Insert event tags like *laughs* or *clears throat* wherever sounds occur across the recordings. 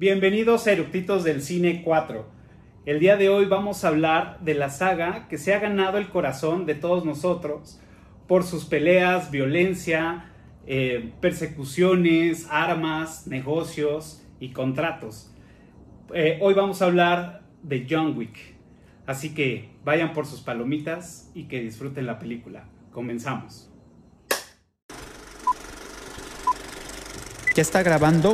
Bienvenidos a Eructitos del Cine 4. El día de hoy vamos a hablar de la saga que se ha ganado el corazón de todos nosotros por sus peleas, violencia, eh, persecuciones, armas, negocios y contratos. Eh, hoy vamos a hablar de John Wick. Así que vayan por sus palomitas y que disfruten la película. Comenzamos. ¿Ya está grabando?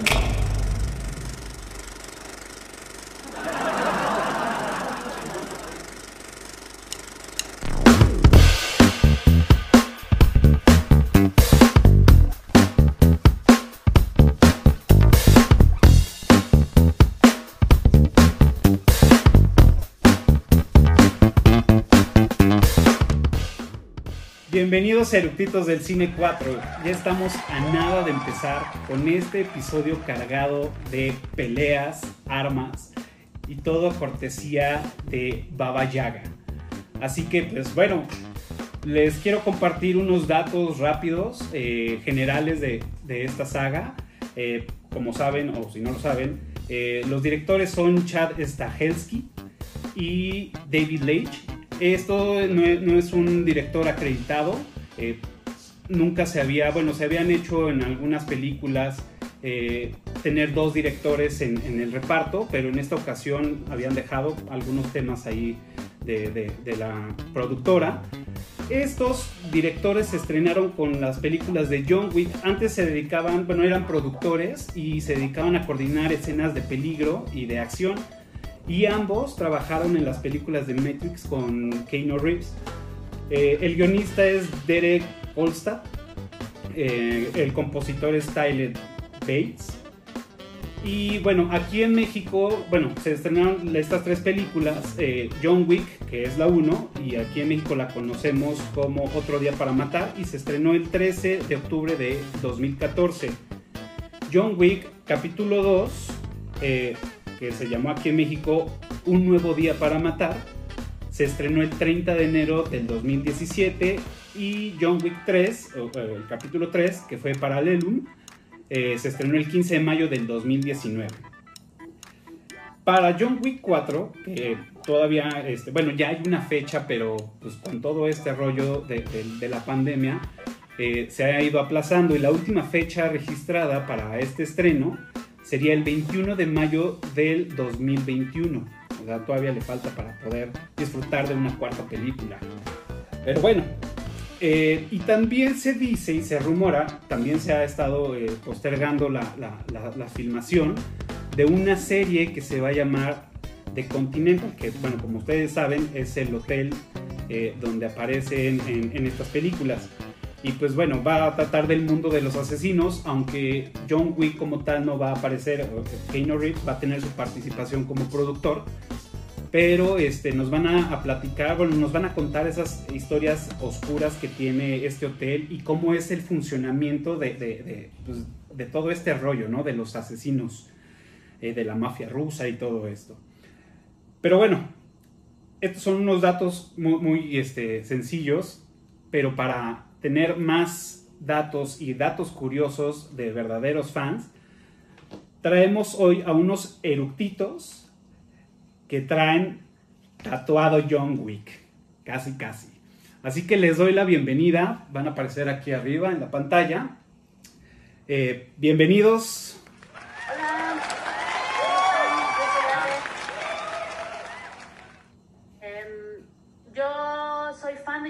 Bienvenidos a Eructitos del Cine 4. Ya estamos a nada de empezar con este episodio cargado de peleas, armas y todo cortesía de Baba Yaga. Así que, pues bueno, les quiero compartir unos datos rápidos, eh, generales de, de, esta saga. Eh, como saben, o si no lo saben, eh, los directores son Chad Stahelski y David Leitch esto no es, un director acreditado. Eh, nunca se había, bueno, se habían hecho en algunas películas eh, tener dos directores en, el reparto, pero en esta ocasión habían dejado algunos temas ahí de, la productora. Estos directores se estrenaron con las películas de John Wick. Antes se dedicaban, bueno, eran productores y se dedicaban a coordinar escenas de peligro y de acción y ambos trabajaron en las películas de Matrix con Keanu Reeves. Eh, el guionista es Derek Olstad, eh, el compositor es Tyler Bates. Y bueno, aquí en México, bueno, se estrenaron estas tres películas, eh, John Wick, que es la 1, y aquí en México la conocemos como Otro Día para Matar, y se estrenó el 13 de octubre de 2014. John Wick, capítulo 2, que se llamó aquí en México Un Nuevo Día para Matar. Se estrenó el 30 de enero del 2017 y John Wick 3, el capítulo 3, que fue Paralelum, eh, se estrenó el 15 de mayo del 2019. Para John Wick 4, que todavía, este, bueno, ya hay una fecha, pero pues con todo este rollo de, la pandemia, eh, se ha ido aplazando y la última fecha registrada para este estreno sería el 21 de mayo del 2021. O sea, todavía le falta para poder disfrutar de una cuarta película. Pero bueno, eh, y también se dice y se rumora, también se ha estado eh, postergando la, filmación de una serie que se va a llamar The Continental, que bueno, como ustedes saben, es el hotel eh, donde aparecen en estas películas. Y pues bueno, va a tratar del mundo de los asesinos, aunque John Wick como tal no va a aparecer, Keanu Reeves va a tener su participación como productor, pero este, nos van a, platicar, bueno, nos van a contar esas historias oscuras que tiene este hotel y cómo es el funcionamiento de, de, pues, de todo este rollo, ¿no? De los asesinos, eh, de la mafia rusa y todo esto. Pero bueno, estos son unos datos muy, muy este, sencillos, pero para tener más datos y datos curiosos de verdaderos fans, traemos hoy a unos eructitos que traen tatuado John Wick. Casi, casi. Así que les doy la bienvenida. Van a aparecer aquí arriba en la pantalla. Eh, bienvenidos.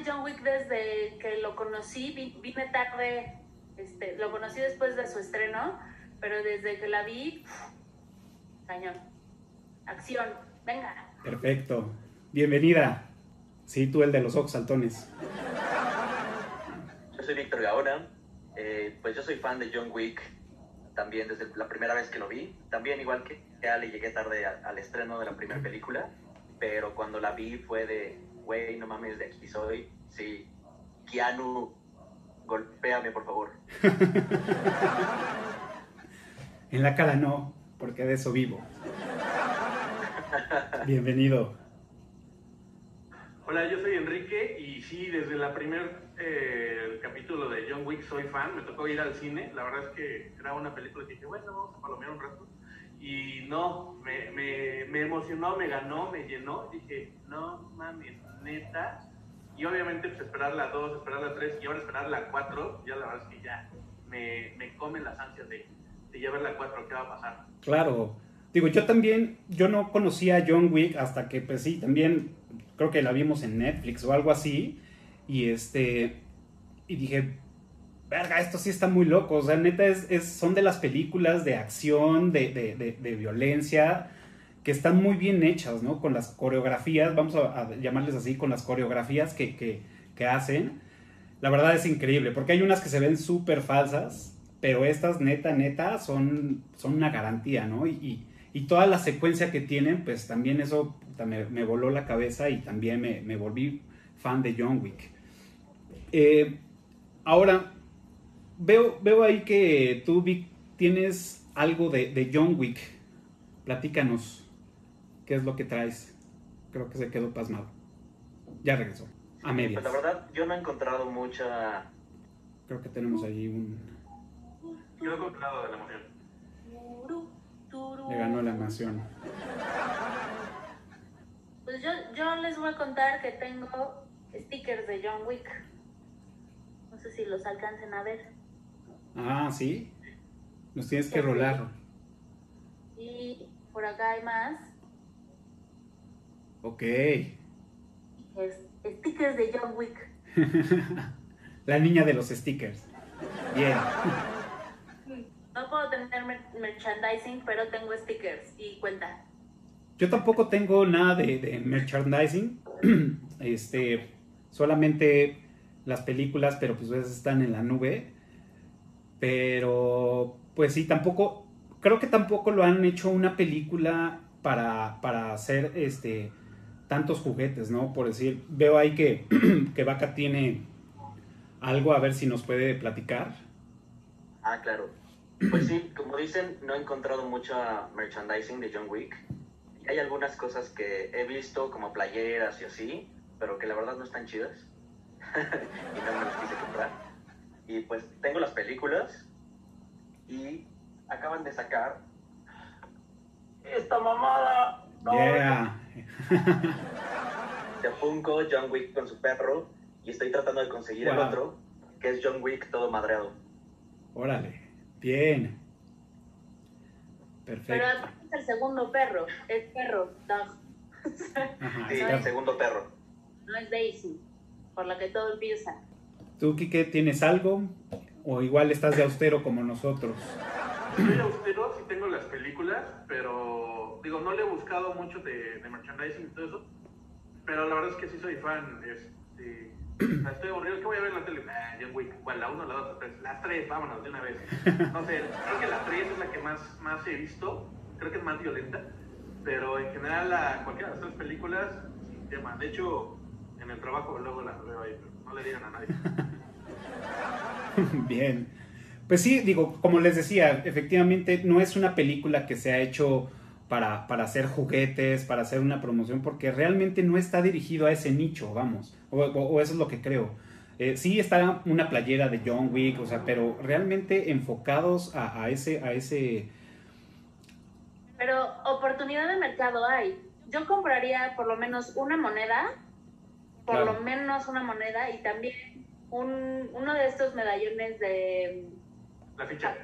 John Wick desde que lo conocí, vine tarde, este, lo conocí después de su estreno, pero desde que la vi, cañón. Acción, venga. Perfecto. Bienvenida. Sí, tú el de los ojos saltones. Yo soy Víctor Gaona. Eh, pues yo soy fan de John Wick también desde la primera vez que lo vi. También igual que Ale llegué tarde al estreno de la primera película, pero cuando la vi fue de, güey, no mames, de aquí soy. Sí, Keanu, golpéame, por favor. *laughs* en la cara no, porque de eso vivo. Bienvenido. Hola, yo soy Enrique y sí, desde la primer eh, capítulo de John Wick soy fan. Me tocó ir al cine. La verdad es que era una película que dije, bueno, vamos a palomear un rato. Y no, me, me, me emocionó, me ganó, me llenó. Dije, no mames, neta. Y obviamente, pues esperar la 2, esperar la 3 y ahora esperar la 4, ya la verdad es que ya me, me comen las ansias de, de ya ver la 4, qué va a pasar. Claro. Digo, yo también, yo no conocía a John Wick hasta que, pues sí, también creo que la vimos en Netflix o algo así. Y este, y dije, verga, esto sí está muy loco. O sea, neta, es, es- son de las películas de acción, de, de- de- de violencia, que están muy bien hechas, ¿no? Con las coreografías, vamos a, llamarles así, con las coreografías que, que- hacen. La verdad es increíble, porque hay unas que se ven súper falsas, pero estas, neta, neta, son, son una garantía, ¿no? Y, y- toda la secuencia que tienen, pues también eso me voló la cabeza y también me, me volví fan de John Wick. Eh, ahora, veo, veo ahí que tú, Vic, tienes algo de, de John Wick. Platícanos, ¿qué es lo que traes? Creo que se quedó pasmado. Ya regresó, a medias. Pues la verdad, yo no he encontrado mucha... Creo que tenemos ahí un... Quedó congelado de la emoción. Turu, turu. Le ganó la emoción. Pues yo, yo les voy a contar que tengo stickers de John Wick. No sé si los alcancen a ver. Ah, ¿sí? Nos tienes que rolar. Y por acá hay más. Ok. Es, stickers de John Wick. *laughs* La niña de los stickers. Bien. No puedo tener mer- merchandising, pero tengo stickers y cuenta. Yo tampoco tengo nada de, de merchandising. *clears throat* Este, solamente las películas, pero pues esas están en la nube. Pero, pues sí, tampoco, creo que tampoco lo han hecho una película para, para hacer este tantos juguetes, ¿no? Por decir, veo ahí que, *clears throat* que Vaca tiene algo, a ver si nos puede platicar. Ah, claro. Pues sí, como dicen, no he encontrado mucha merchandising de John Wick. Hay algunas cosas que he visto, como playeras y así, pero que la verdad no están chidas. *laughs* y no me las quise comprar. Y pues tengo las películas y acaban de sacar esta mamada. No, Yeah. De Funko, John Wick con su perro. Y estoy tratando de conseguir el otro, que es John Wick todo madreado. Órale. Bien. Pero Perfecto. aparte es el segundo perro. Es perro, dog. Ajá, Sí, el segundo perro. No es Daisy, por la que todo empieza. ¿Tú, Kike, tienes algo? ¿O igual estás de austero como nosotros? Soy austero, sí tengo las películas, pero digo, no le he buscado mucho de, de merchandising y todo eso, pero la verdad es que sí soy fan. Este, *clears throat* estoy aburrido, ¿qué voy a ver en la tele? Nah, John Wick, ¿cuál? La 1, la 2, la 3. Las 3, vámonos de una vez. No sé, *laughs* creo que la 3 es la que más, más he visto, creo que es más violenta, pero en general la, cualquiera de las tres películas, sin tema. De hecho, en el trabajo luego las veo ahí, pero no le digan a nadie. *laughs* Bien. Pues sí, digo, como les decía, efectivamente no es una película que se ha hecho para, para hacer juguetes, para hacer una promoción, porque realmente no está dirigido a ese nicho, vamos, o, o- o eso es lo que creo. Eh, sí está una playera de John Wick, o sea, pero realmente enfocados a, a ese, a ese, Pero oportunidad de mercado hay. Yo compraría por lo menos una moneda, por Claro. lo menos una moneda y también un, uno de estos medallones de... La ficha,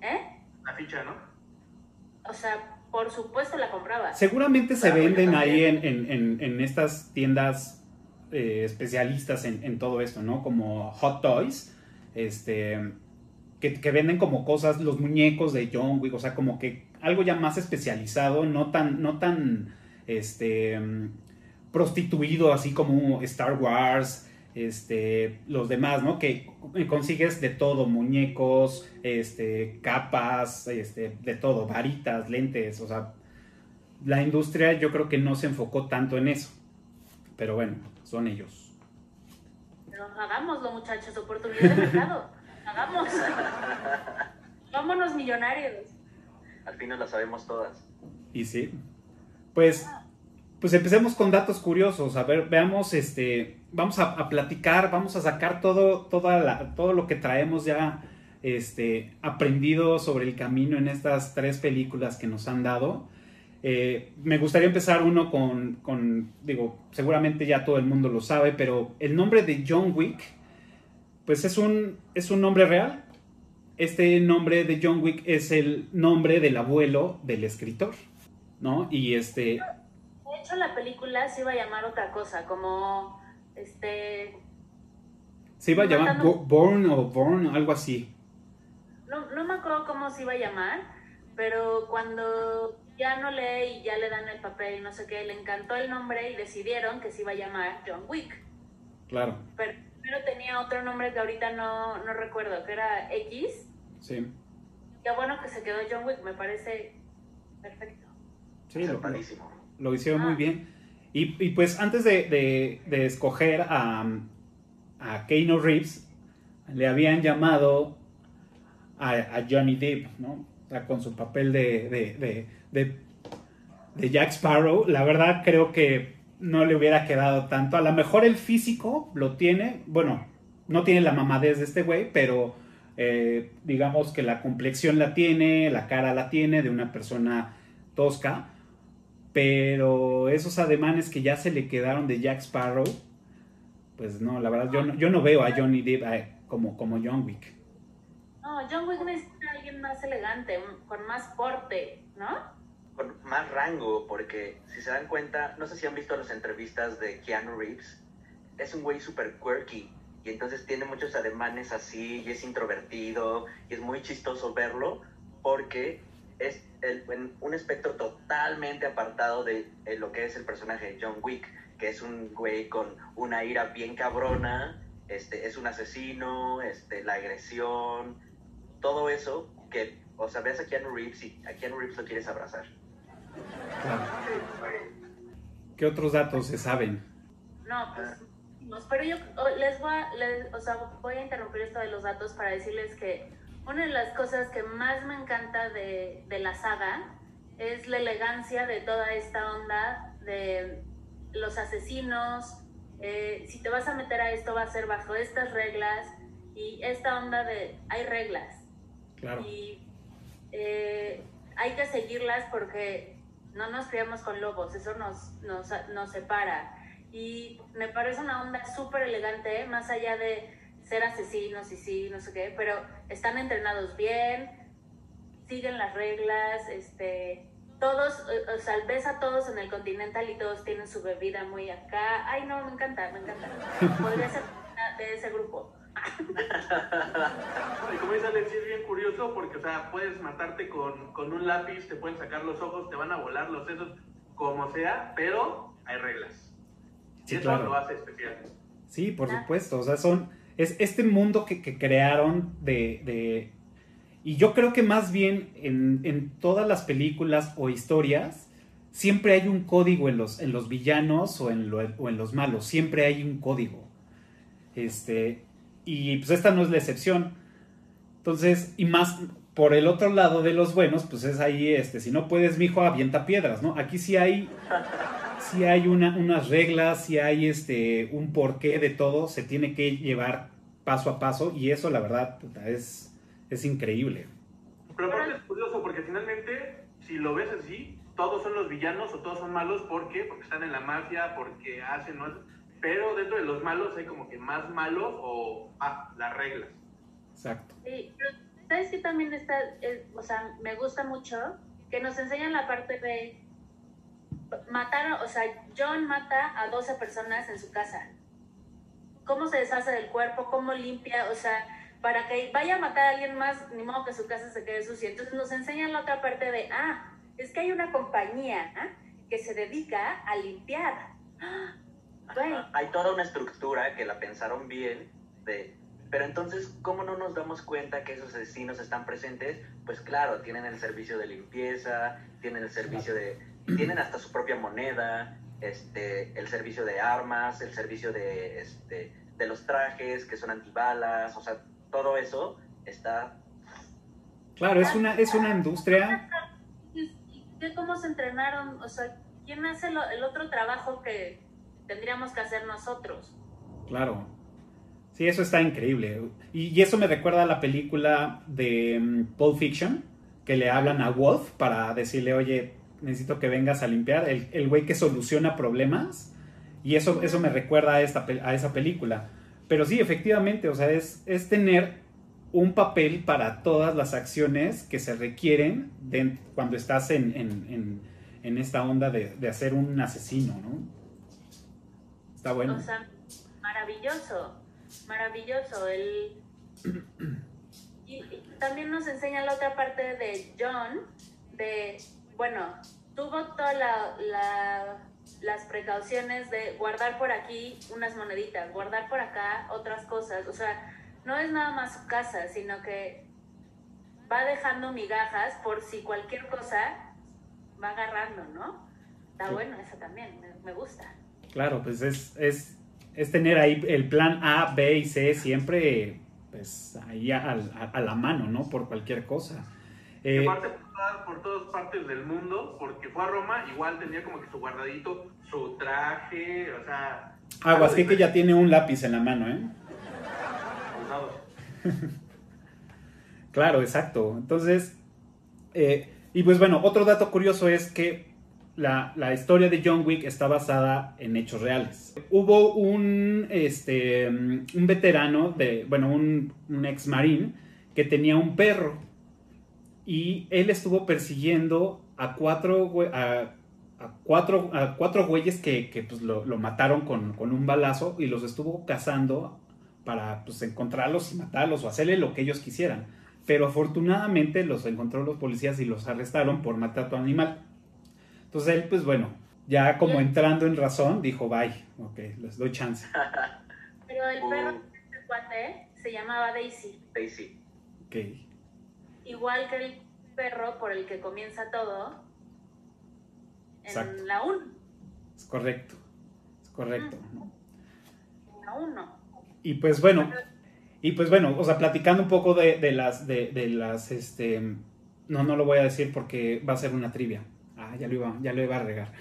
¿Eh? la ficha, ¿no? O sea, por supuesto la compraba. Seguramente se venden ahí en, en- en- en estas tiendas eh, especialistas en, en todo esto, ¿no? Como Hot Toys, este, que, que venden como cosas, los muñecos de John Wick, o sea, como que algo ya más especializado, no tan, no tan, este, prostituido así como Star Wars, este, los demás, ¿no? Que consigues de todo, muñecos, este, capas, este, de todo, varitas, lentes, o sea, la industria yo creo que no se enfocó tanto en eso. Pero bueno, son ellos. Pero hagámoslo, muchachos, oportunidad de mercado. Hagamos. Vámonos millonarios. Al fin no las sabemos todas. Y sí. Pues, pues empecemos con datos curiosos. A ver, veamos, este, vamos a, platicar, vamos a sacar todo, toda todo lo que traemos ya este, aprendido sobre el camino en estas tres películas que nos han dado. Eh, me gustaría empezar uno con, con, digo, seguramente ya todo el mundo lo sabe, pero el nombre de John Wick, pues es un, es un nombre real. Este nombre de John Wick es el nombre del abuelo del escritor, ¿no? Y este... De hecho, la película se iba a llamar otra cosa, como, este... Se iba a llamar Born o Born, algo así. No, no me acuerdo cómo se iba a llamar, pero cuando ya no lee y ya le dan el papel y no sé qué, le encantó el nombre y decidieron que se iba a llamar John Wick. Claro. Pero primero tenía otro nombre que ahorita no, no recuerdo, que era X. Sí. Qué bueno que se quedó John Wick, me parece perfecto. Sí, lo, lo, hicieron muy ah. bien. Y, pues antes de, escoger a, a Keanu Reeves, le habían llamado a, Johnny Depp, ¿no? con su papel de, de, Jack Sparrow, la verdad creo que no le hubiera quedado tanto. A lo mejor el físico lo tiene, bueno, no tiene la mamadez de este güey, pero eh, digamos que la complexión la tiene, la cara la tiene de una persona tosca, pero esos ademanes que ya se le quedaron de Jack Sparrow, pues no, la verdad yo no, yo no veo a Johnny Depp eh, como, como John Wick. No, John Wick alguien más elegante, con más porte, ¿no? Con más rango, porque si se dan cuenta, no sé si han visto las entrevistas de Keanu Reeves, es un güey súper quirky y entonces tiene muchos ademanes así y es introvertido y es muy chistoso verlo porque es un espectro totalmente apartado de, de lo que es el personaje de John Wick, que es un güey con una ira bien cabrona, este, es un asesino, este, la agresión, todo eso que, o sea, ves a Keanu Reeves y a Keanu Reeves lo quieres abrazar. ¿Qué otros datos se saben? No, pues, pero yo oh, les voy a, o sea, voy a interrumpir esto de los datos para decirles que una de las cosas que más me encanta de, de la saga es la elegancia de toda esta onda de los asesinos. Eh, si te vas a meter a esto va a ser bajo estas reglas y esta onda de hay reglas y eh, hay que seguirlas porque no nos criamos con lobos, eso nos, nos, nos separa. Y me parece una onda súper elegante, ¿eh? más allá de ser asesinos y sí, no sé qué, pero están entrenados bien, siguen las reglas, este, todos, o sea, ves a todos en el Continental y todos tienen su bebida muy acá. Ay, no, me encanta, me encanta. Podría ser de ese grupo *laughs* y como dice Alex, es bien curioso porque, o sea, puedes matarte con, con, un lápiz, te pueden sacar los ojos, te van a volar los sesos, como sea, pero hay reglas. y eso lo hace especial. Sí, por supuesto. O sea, son. Es este mundo que, que crearon de, de, Y yo creo que más bien en, en, todas las películas o historias. Siempre hay un código en los, en los villanos o en, lo, o en los malos. Siempre hay un código. Este, y pues esta no es la excepción. Entonces, y más por el otro lado de los buenos, pues es ahí, este, si no puedes, mijo, avienta piedras, ¿no? Aquí sí hay, sí hay una, unas reglas, sí hay este, un porqué de todo, se tiene que llevar paso a paso y eso, la verdad, es, es increíble. Pero aparte es curioso porque finalmente, si lo ves así, todos son los villanos o todos son malos, ¿por qué? Porque están en la mafia, porque hacen, ¿no? pero dentro de los malos hay como que más malos o ah, las reglas. Exacto. Sí, pero sabes que también está, o sea, me gusta mucho que nos enseñan la parte de matar, o sea, John mata a 12 personas en su casa. ¿Cómo se deshace del cuerpo? ¿Cómo limpia? O sea, para que vaya a matar a alguien más, ni modo que su casa se quede sucia. Entonces nos enseñan la otra parte de, ah, es que hay una compañía que se dedica a limpiar. *gasps* ¡Ah! Hay toda una estructura que la pensaron bien de, pero entonces, ¿cómo no nos damos cuenta que esos asesinos están presentes? Pues claro, tienen el servicio de limpieza, tienen el servicio de, tienen hasta su propia moneda, este, el servicio de armas, el servicio de, este, de los trajes que son antibalas, o sea, todo eso está... Claro, es una, es una industria... ¿Cómo se entrenaron? O sea, ¿quién hace el otro trabajo que, tendríamos que hacer nosotros. Claro. Sí, eso está increíble. Y, y eso me recuerda a la película de mm, Pulp Fiction, que le hablan a Wolf para decirle, oye, necesito que vengas a limpiar. El, el güey que soluciona problemas. Y eso, eso me recuerda a, esta, a esa película. Pero sí, efectivamente, o sea, es, es tener un papel para todas las acciones que se requieren cuando estás en, en- en- esta onda de, de hacer un asesino, ¿no? Está bueno. O sea, maravilloso, maravilloso. El... *clears throat* Y también nos enseña la otra parte de John, de, bueno, tuvo todas la, la- las precauciones de guardar por aquí unas moneditas, guardar por acá otras cosas. O sea, no es nada más su casa, sino que va dejando migajas por si cualquier cosa va agarrando, ¿no? Está Sí. bueno, eso también, me- me gusta. Claro, pues es, es, es tener ahí el plan A, B y C siempre pues ahí a, a- a la mano, ¿no? Por cualquier cosa. Y Eh, aparte por todas, por todas partes del mundo, porque fue a Roma, igual tenía como que su guardadito, su traje, o sea... aguas, que, ya tiene un lápiz en la mano, ¿eh? *laughs* Claro, exacto. Entonces, eh, y pues bueno, otro dato curioso es que la, la historia de John Wick está basada en hechos reales. Hubo un, este, mm, un veterano, de, bueno, un, un ex marín que tenía un perro y él estuvo persiguiendo a cuatro, a, a cuatro, a cuatro güeyes que, que, pues, lo, lo mataron con, con un balazo y los estuvo cazando para pues, encontrarlos y matarlos o hacerle lo que ellos quisieran. Pero afortunadamente los encontró los policías y los arrestaron por maltrato animal. Entonces él, pues bueno, ya como entrando en razón, dijo, bye, ok, les doy chance. *laughs* Pero el perro de este cuate se llamaba Daisy. Daisy. Ok, Igual que el perro por el que comienza todo en Exacto. la 1. es correcto, es correcto. En la 1. Y pues bueno, y pues bueno, o sea, platicando un poco de, de las, de, de las, este, no, no lo voy a decir porque va a ser una trivia. Ah, ya lo iba, ya lo iba a regar.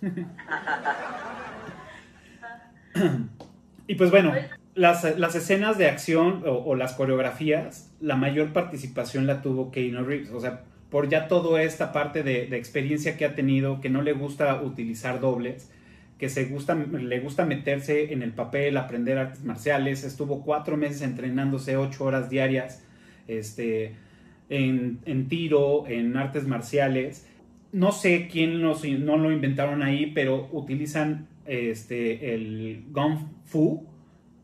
*laughs* y pues bueno, las, las escenas de acción o, las coreografías, la mayor participación la tuvo Keanu Reeves. O sea, por ya toda esta parte de, experiencia que ha tenido, que no le gusta utilizar dobles, que se gusta, le gusta meterse en el papel, aprender artes marciales. Estuvo cuatro meses entrenándose ocho horas diarias este, en, en tiro, en artes marciales. No sé quién no lo inventaron ahí, pero utilizan este, el Kung Fu,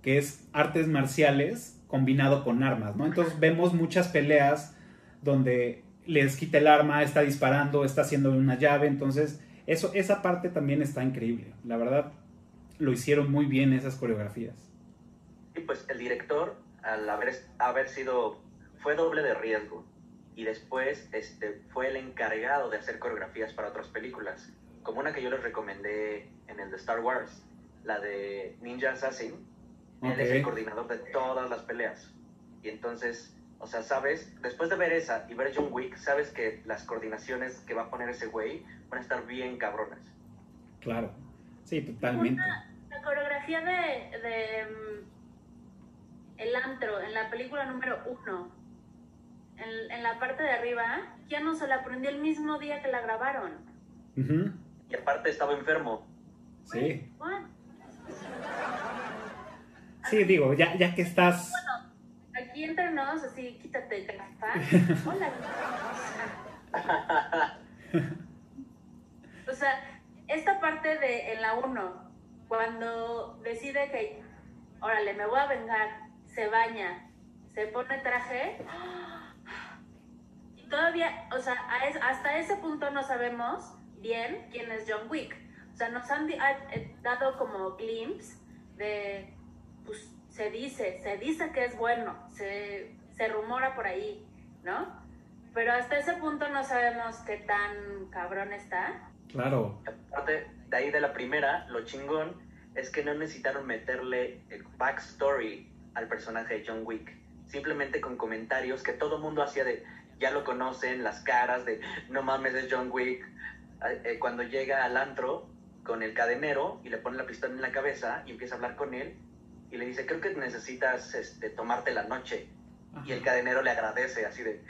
que es artes marciales combinado con armas, ¿no? Entonces vemos muchas peleas donde les quita el arma, está disparando, está haciendo una llave, entonces eso, esa parte también está increíble. La verdad, lo hicieron muy bien esas coreografías. Y pues el director, al haber, haber sido, fue doble de riesgo. Y después este, fue el encargado de hacer coreografías para otras películas. Como una que yo les recomendé en el de Star Wars, la de Ninja Assassin. Él es el coordinador de todas las peleas. Y entonces, o sea, sabes, después de ver esa y ver John Wick, sabes que las coordinaciones que va a poner ese güey van a estar bien cabronas. Claro. Sí, totalmente. La coreografía de, de mm, El Antro en la película número 1, en, en la parte de arriba, ya no se la aprendió el mismo día que la grabaron. Ujú, Y aparte estaba enfermo. Sí. What? Sí, digo, ya, ya que estás... Aquí entre nos, así, quítate el. *laughs* Hola. O sea, esta parte de en la 1, cuando decide que, órale, me voy a vengar, se baña, se pone traje, y todavía, o sea, a es- hasta ese punto no sabemos bien quién es John Wick. O sea, nos han eh, dado como glimpse de, pues se dice, se dice que es bueno, se, se rumora por ahí, ¿no? Pero hasta ese punto no sabemos qué tan cabrón está. Claro. Aparte de ahí de la primera, lo chingón es que no necesitaron meterle el backstory al personaje de John Wick. Simplemente con comentarios que todo mundo hacía de, ya lo conocen, las caras de, no mames, es John Wick. Eh, eh, cuando llega al antro con el cadenero y le pone la pistola en la cabeza y empieza a hablar con él, y le dice, creo que necesitas este, tomarte la noche. Y el Ajá. cadenero le agradece así de,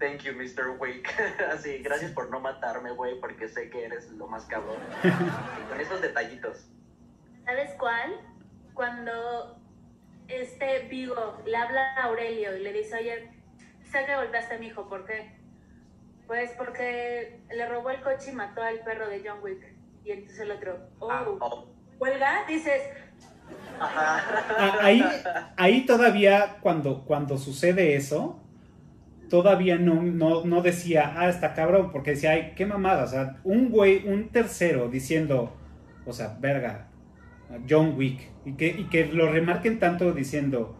thank you, Mr. Wick. *laughs* así, gracias por no matarme, güey, porque sé que eres lo más cabrón. *laughs* con esos detallitos. ¿Sabes cuál? Cuando este Vigo le habla a Aurelio y le dice, oye, sé que golpeaste a mi hijo, ¿por qué? Pues porque le robó el coche y mató al perro de John Wick. Y entonces el otro, oh, Ah, Oh, huelga, dices, Ah, ahí, ahí todavía cuando, cuando sucede eso, todavía no, no, no decía, ah, está cabrón, porque decía, ay, qué mamada, o sea, un güey, un tercero diciendo, o sea, verga, John Wick, y que, y que lo remarquen tanto diciendo,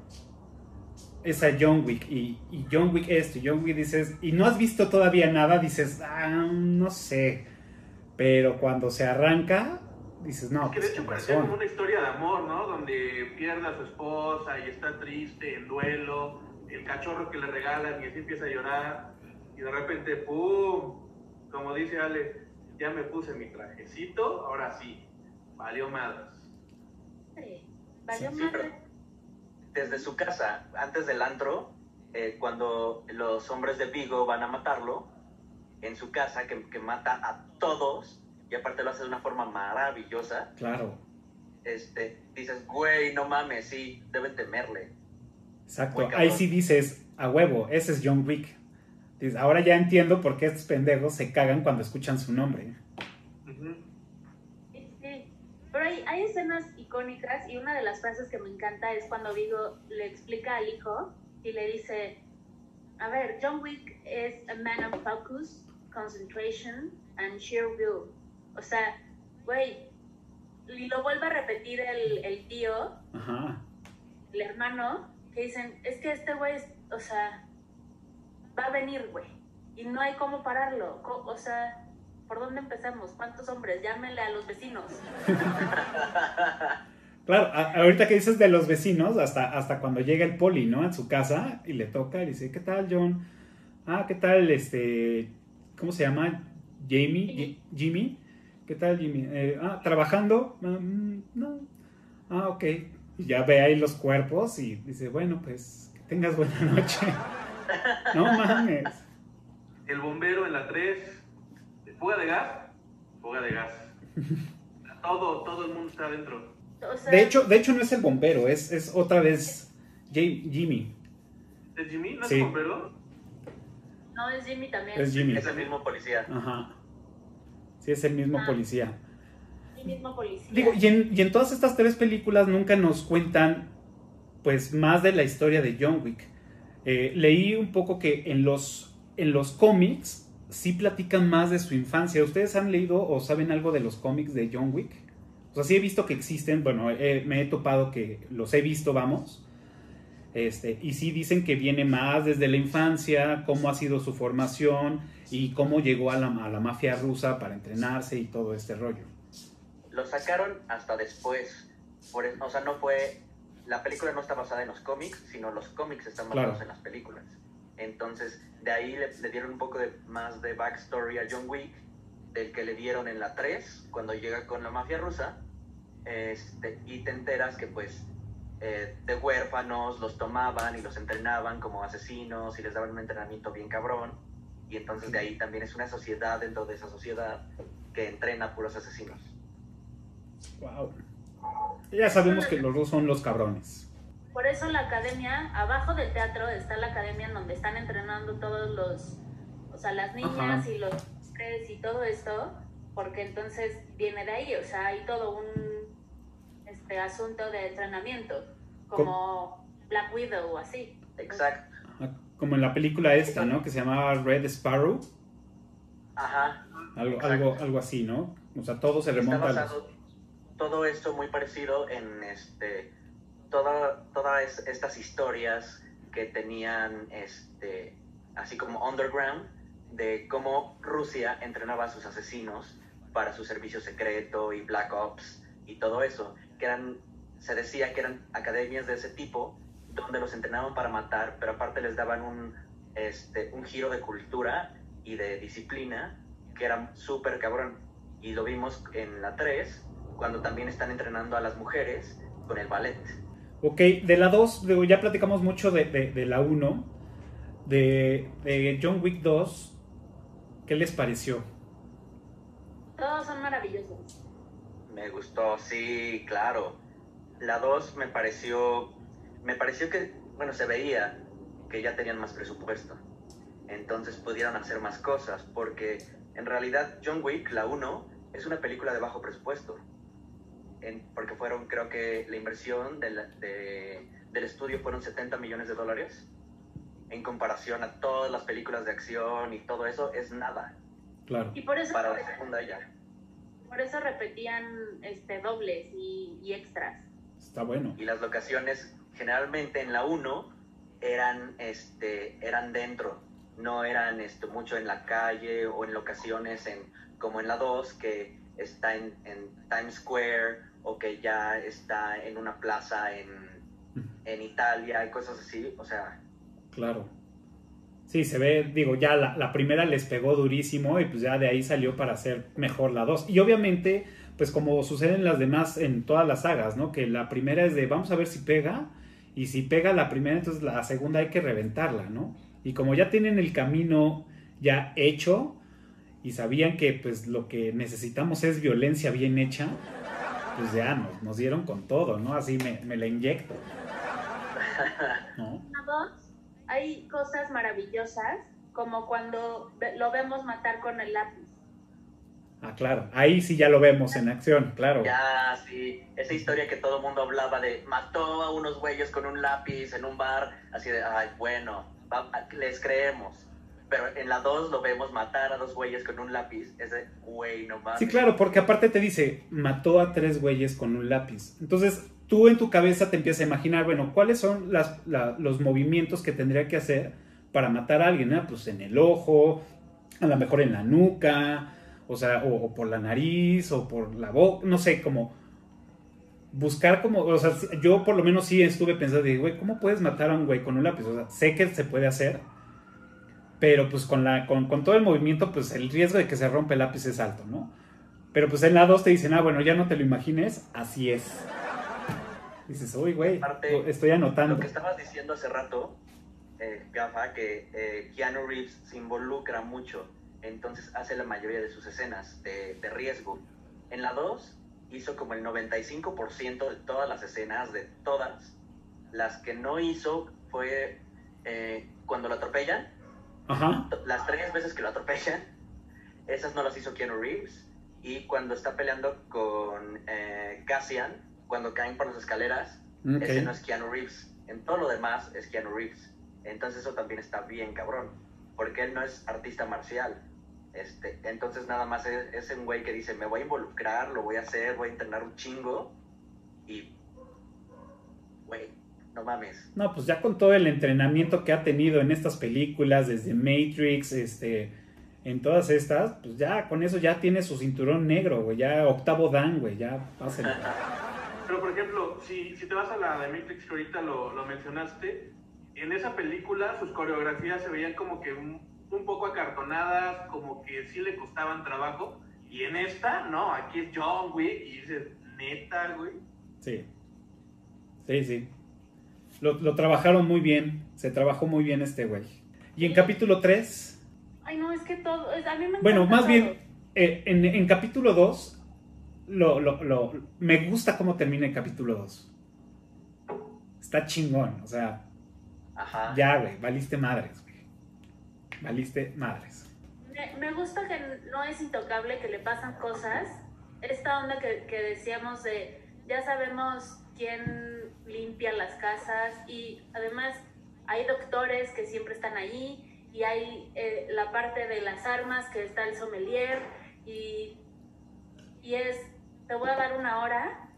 es a John Wick, y, y John Wick esto, y John Wick dices, y no has visto todavía nada, dices, ah, no sé, pero cuando se arranca, dices, no, que de pues hecho razón". como una historia de amor, ¿no? Donde pierde a su esposa y está triste, en duelo, el cachorro que le regalan y así empieza a llorar y de repente, ¡pum! Como dice Ale, ya me puse mi trajecito, ahora sí, valió madres. "Madre, valió Sí, madre". pero- Desde su casa, antes del antro, eh, cuando los hombres de Vigo van a matarlo, en su casa, que, que mata a todos, y aparte lo hace de una forma maravillosa, Claro. este, dices, güey, no mames, sí, deben temerle. Exacto, ahí sí dices, a huevo, ese es John Wick. Dices, ahora ya entiendo por qué estos pendejos se cagan cuando escuchan su nombre. Sí, sí. Pero hay, hay escenas icónicas y una de las frases que me encanta es cuando Vigo le explica al hijo y le dice, a ver, John Wick es a man of focus, concentration and sheer will. O sea, güey, y lo vuelve a repetir el, el tío, Ajá. el hermano, que dicen, es que este güey, es- o sea, va a venir, güey, y no hay cómo pararlo. Co- O sea, ¿por dónde empezamos? ¿Cuántos hombres? Llámenle a los vecinos. *laughs* Claro, a- ahorita que dices de los vecinos, hasta, hasta cuando llega el poli, ¿no? En su casa y le toca y dice, ¿qué tal, John? Ah, ¿qué tal, este, ¿cómo se llama? Jamie, Jimmy. ¿Qué tal, Jimmy? Eh, ah, ¿trabajando? Ah, mm, no. Ah, ok. Y ya ve ahí los cuerpos y dice, bueno, pues, que tengas buena *laughs* noche. no mames. El bombero en la 3, fuga de gas, fuga de gas. Todo, todo el mundo está adentro. O sea, De hecho, de hecho no es el bombero, es, es otra vez Jimmy. ¿Es Jimmy? ¿No es Sí. el bombero? no es Jimmy también. Es Jimmy. Es el mismo policía. Ajá. Sí, es el mismo Ah. policía. el mismo policía. Digo, y en, y en todas estas tres películas nunca nos cuentan, pues, más de la historia de John Wick. Eh, leí un poco que en los, en los cómics sí platican más de su infancia. ¿Ustedes han leído o saben algo de los cómics de John Wick? O sea, sí he visto que existen, bueno, eh, me he topado que los he visto, vamos. Este, y sí dicen que viene más desde la infancia, cómo ha sido su formación y cómo llegó a la, a la mafia rusa para entrenarse y todo este rollo. Lo sacaron hasta después. Por, es- o sea, no fue. La película no está basada en los cómics, sino los cómics están basados Claro. en las películas. Entonces, de ahí le, le dieron un poco de, más de backstory a John Wick, del que le dieron en la 3, cuando llega con la mafia rusa. Este, y te enteras que, pues, eh, de huérfanos los tomaban y los entrenaban como asesinos y les daban un entrenamiento bien cabrón. Y entonces, de ahí también es una sociedad dentro de esa sociedad que entrena a puros asesinos. Wow. Ya sabemos que los rusos son los cabrones. Por eso la academia, abajo del teatro está la academia en donde están entrenando todos los, o sea, las niñas Ajá. y los hombres y todo esto, porque entonces viene de ahí, o sea, hay todo un este asunto de entrenamiento, como Black Widow o así. Exacto. Como en la película esta, ¿no? Que se llamaba Red Sparrow. Ajá. Algo, algo, algo así, ¿no? O sea, todo se remonta a basado los... todo esto muy parecido en este toda, todas estas historias que tenían este así como underground de cómo Rusia entrenaba a sus asesinos para su servicio secreto y Black Ops y todo eso, que eran se decía que eran academias de ese tipo donde los entrenaban para matar, pero aparte les daban un este un giro de cultura y de disciplina que era súper cabrón. Y lo vimos en la 3, cuando también están entrenando a las mujeres con el ballet. Ok, de la 2, ya platicamos mucho de, de- de la 1. De, de John Wick 2, ¿qué les pareció? Todos son maravillosos. Me gustó, sí, claro. La 2 me pareció, me pareció que, bueno, se veía que ya tenían más presupuesto. Entonces pudieron hacer más cosas, porque en realidad John Wick, la 1, es una película de bajo presupuesto. En- porque fueron, creo que la inversión del, de- del estudio fueron 70 millones de dólares. En comparación a todas las películas de acción y todo eso, es nada. Claro. Y por eso, Para la segunda ya. por eso repetían este, dobles y, y extras. Está bueno. y las locaciones generalmente en la 1 eran este eran dentro no eran esto mucho en la calle o en locaciones en como en la 2 que está en, en Times Square o que ya está en una plaza en, en Italia y cosas así o sea Claro. Sí, se ve, digo, ya la, la primera les pegó durísimo y pues ya de ahí salió para hacer mejor la 2. Y obviamente, pues como suceden las demás en todas las sagas, ¿no? Que la primera es de vamos a ver si pega y si pega la primera, entonces la segunda hay que reventarla, ¿no? Y como ya tienen el camino ya hecho y sabían que pues lo que necesitamos es violencia bien hecha, pues ya nos, nos dieron con todo, ¿no? Así me, me la inyecto. Hay cosas maravillosas, como cuando lo vemos matar con el lápiz. Ah, claro. Ahí sí ya lo vemos en acción, claro. ya sí esa historia que todo el mundo hablaba de mató a unos güeyes con un lápiz en un bar así de ay bueno va- les creemos pero en la 2 lo vemos matar a dos güeyes con un lápiz ese güey no mames Sí, claro, porque aparte te dice, mató a tres güeyes con un lápiz. Entonces, tú en tu cabeza te empiezas a imaginar, bueno, ¿cuáles son las, la- los movimientos que tendría que hacer para matar a alguien? Ah, Pues en el ojo, a lo mejor en la nuca, o sea, o, o por la nariz, o por la boca, no sé, como buscar como, o sea, yo por lo menos sí estuve pensando, de, güey, ¿cómo puedes matar a un güey con un lápiz? O sea, sé que se puede hacer, pero pues con, la, con, con todo el movimiento, pues el riesgo de que se rompa el lápiz es alto, ¿no? Pero pues en la 2 te dicen, ah, bueno, ya no te lo imagines, así es. Dices, uy, güey, estoy anotando. Lo que estabas diciendo hace rato, eh, Gafa, que eh, Keanu Reeves se involucra mucho, entonces hace la mayoría de sus escenas de, de riesgo. En la 2 hizo como el 95% de todas las escenas, de todas. Las que no hizo fue eh, cuando lo atropellan, Ajá, las tres veces que lo atropellan, esas no las hizo Keanu Reeves. Y cuando está peleando con eh, Cassian, cuando caen por las escaleras, ese no es Keanu Reeves. En todo lo demás es Keanu Reeves. Entonces eso también está bien cabrón. Porque él no es artista marcial. Este, entonces nada más es, es un güey que dice, me voy a involucrar, lo voy a hacer, voy a entrenar un chingo. Y, güey, no mames. No, pues ya con todo el entrenamiento que ha tenido en estas películas, desde Matrix, este, en todas estas, pues ya con eso ya tiene su cinturón negro, güey, ya octavo dan, güey, ya pásenlo. *laughs* Pero, por ejemplo, si, si te vas a la de Matrix, que ahorita lo, lo mencionaste, en esa película sus coreografías se veían como que un, un poco acartonadas, como que sí le costaban trabajo. Y en esta, no, aquí es John Wick y dices, neta, güey. Sí. Sí, sí. Lo, lo trabajaron muy bien, se trabajó muy bien este güey. Y en capítulo 3, Ay, no, es que todo. es- a mí me bueno, más todo. bien, eh, en, en capítulo 2, lo, lo, lo- me gusta cómo termina el capítulo 2. Está chingón, o sea, Ajá. ya, güey, valiste madres, güey. Valiste madres. Me, gusta que no es intocable, que le pasan cosas. Esta onda que, decíamos de ya sabemos quién limpia las casas y además hay doctores que siempre están ahí y hay eh, la parte de las armas que está el sommelier y, y es, te voy a dar una hora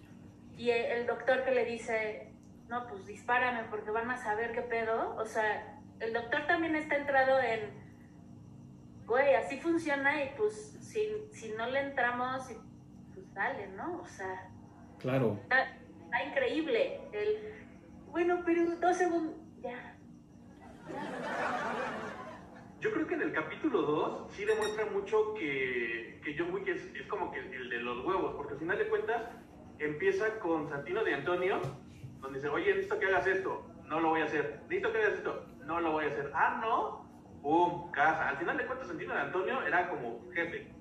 y el, el doctor que le dice, no, pues dispárame porque van a saber qué pedo. O sea, el doctor también está entrado en, güey, así funciona y pues si, si no le entramos, pues dale, ¿no? O sea, Claro. está, está increíble. El, bueno, pero dos segundos, ya. Yo creo que en el capítulo 2 sí demuestra mucho que, que John Wick es, es como que el de los huevos, porque al final de cuentas empieza con Santino de Antonio donde dice, oye, necesito que hagas esto, no lo voy a hacer. Necesito que hagas esto, no lo voy a hacer. Ah, no, pum, casa. Al final de cuentas, Santino de Antonio era como jefe.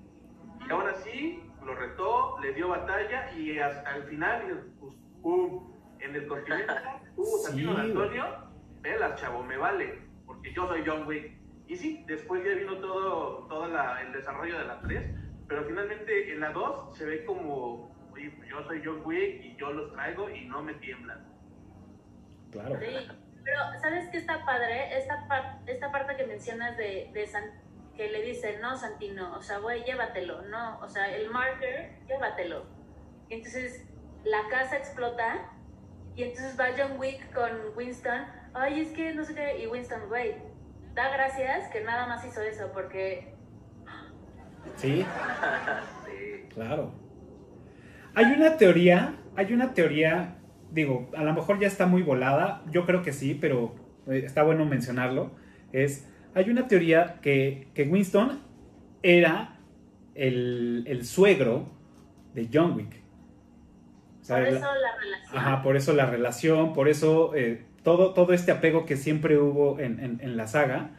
Y ahora sí, lo retó, le dio batalla y hasta el final, pues, pum, en el continente, *laughs* uh, Santino de Antonio, velas, chavo, me vale, porque yo soy John Wick. Y sí, después ya vino todo, todo la- el desarrollo de la 3, pero finalmente en la 2 se ve como, oye, pues yo soy John Wick y yo los traigo y no me tiemblan. Claro. Sí, pero ¿sabes qué está padre? Esta, par- esta parte que mencionas de, de San- que le dice, no, Santino, o sea, güey, llévatelo, no, o sea, el marker, llévatelo. Y entonces la casa explota y entonces va John Wick con Winston, ay, es que no sé qué, y Winston, güey, da gracias que nada más hizo eso, porque Sí, *laughs* Sí. claro. Hay una teoría, hay una teoría, digo, a lo mejor ya está muy volada, yo creo que sí, pero eh, está bueno mencionarlo. Es, hay una teoría que, que Winston era el, el suegro de John Wick. O sea, por eso la relación. Ajá, por eso la relación, por eso eh, todo, todo este apego que siempre hubo en, en- en la saga.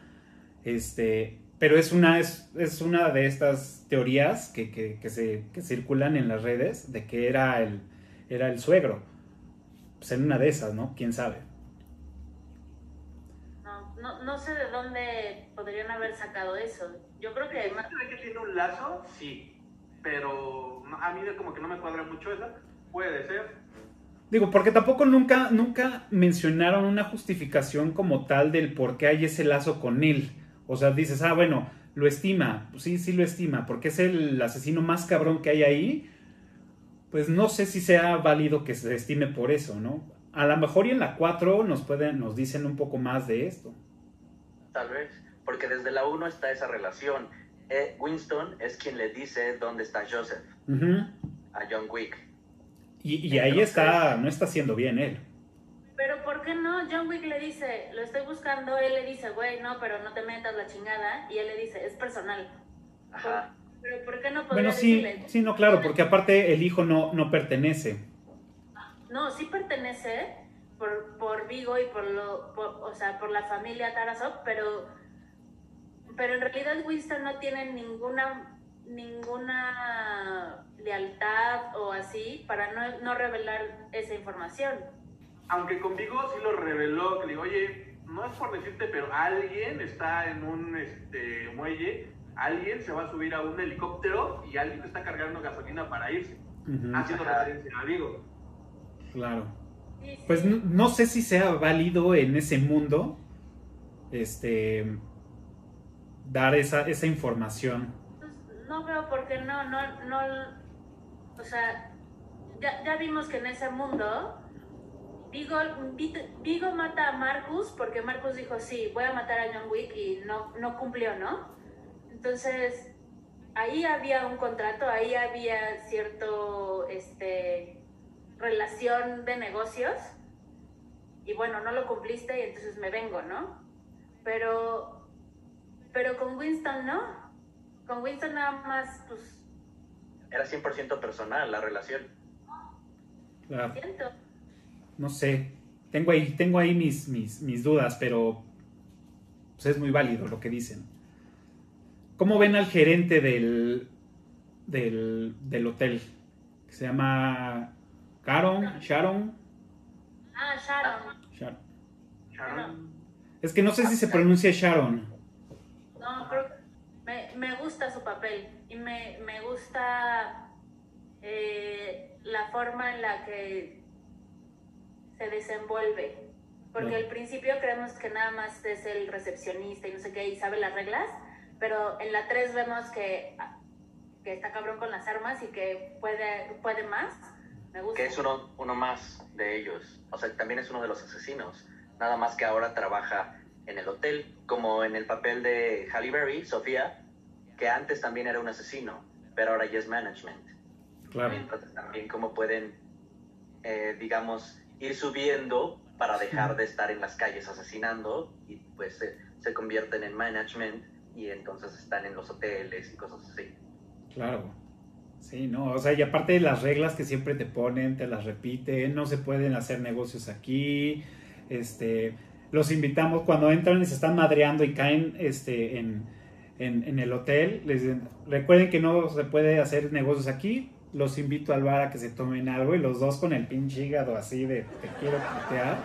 Este, pero es una, es, es una de estas teorías que, que- que se, que circulan en las redes de que era el, era el suegro. Pues en una de esas, ¿no? ¿Quién sabe? No, no, no sé de dónde podrían haber sacado eso. Yo creo que además... ¿Se ve que tiene un lazo? Sí, pero no- a mí como que no me cuadra mucho eso. Puede ser. Digo, porque tampoco nunca, nunca mencionaron una justificación como tal del por qué hay ese lazo con él. O sea, dices, ah, bueno, lo estima. Pues sí, sí lo estima, porque es el asesino más cabrón que hay ahí. Pues no sé si sea válido que se estime por eso, ¿no? A lo mejor y en la 4 nos pueden, nos dicen un poco más de esto. Tal vez, porque desde la 1 está esa relación. Eh, Winston es quien le dice dónde está Joseph Ujú. a John Wick. Y, y ahí está, no está haciendo bien él. Pero ¿por qué no? John Wick le dice, lo estoy buscando, él le dice, güey, no, pero no te metas la chingada. Y él le dice, es personal. Ajá. Pero ¿por qué no podría Bueno, sí, decirle? sí, no, claro, porque aparte el hijo no, no pertenece. No, sí pertenece por, por Vigo y por lo, por- o sea, por la familia Tarasov, pero, pero en realidad Winston no tiene ninguna, ninguna lealtad o así para no, no revelar esa información. Aunque con Vigo sí lo reveló, que le digo, oye, no es por decirte, pero alguien está en un este, muelle, alguien se va a subir a un helicóptero y alguien está cargando gasolina para irse. Haciendo referencia a Vigo. claro. Pues no, no sé si sea válido en ese mundo este dar esa, esa información. Pues, no veo por qué no, no, no, o sea, ya, ya vimos que en ese mundo Vigo, Vigo mata a Marcus porque Marcus dijo, sí, voy a matar a John Wick y no, no cumplió, ¿no? Entonces, ahí había un contrato, ahí había cierto, este, relación de negocios y bueno, no lo cumpliste y entonces me vengo, ¿no? Pero, pero con Winston no. Con Winston nada más, pues, Era 100% personal la relación. Claro, siento. no sé. Tengo ahí, tengo ahí mis, mis, mis dudas, pero pues, es muy válido lo que dicen. ¿Cómo ven al gerente del, del, del hotel? Que se llama Sharon, Sharon, Ah, Sharon. Sharon. Sharon. Es que no sé si se pronuncia Sharon. No, creo que me, me gusta su papel y me, me gusta eh, la forma en la que se desenvuelve. Porque al principio creemos que nada más es el recepcionista y no sé qué y sabe las reglas, pero en la 3 vemos que, que está cabrón con las armas y que puede, puede más. Me gusta. Que es uno, uno más de ellos. O sea, también es uno de los asesinos. Nada más que ahora trabaja en el hotel, como en el papel de Halle Berry, Sofía, que antes también era un asesino, pero ahora ya es management. Claro. Entonces también cómo pueden, eh, digamos, ir subiendo para dejar de estar en las calles asesinando y pues se, se convierten en management y entonces están en los hoteles y cosas así. Claro. Sí, no, o sea, y aparte de las reglas que siempre te ponen, te las repiten, no se pueden hacer negocios aquí, este, los invitamos cuando entran y se están madreando y caen este, en, en, en el hotel, les dicen, recuerden que no se puede hacer negocios aquí, los invito al bar a que se tomen algo y los dos con el pinche hígado así de te quiero putear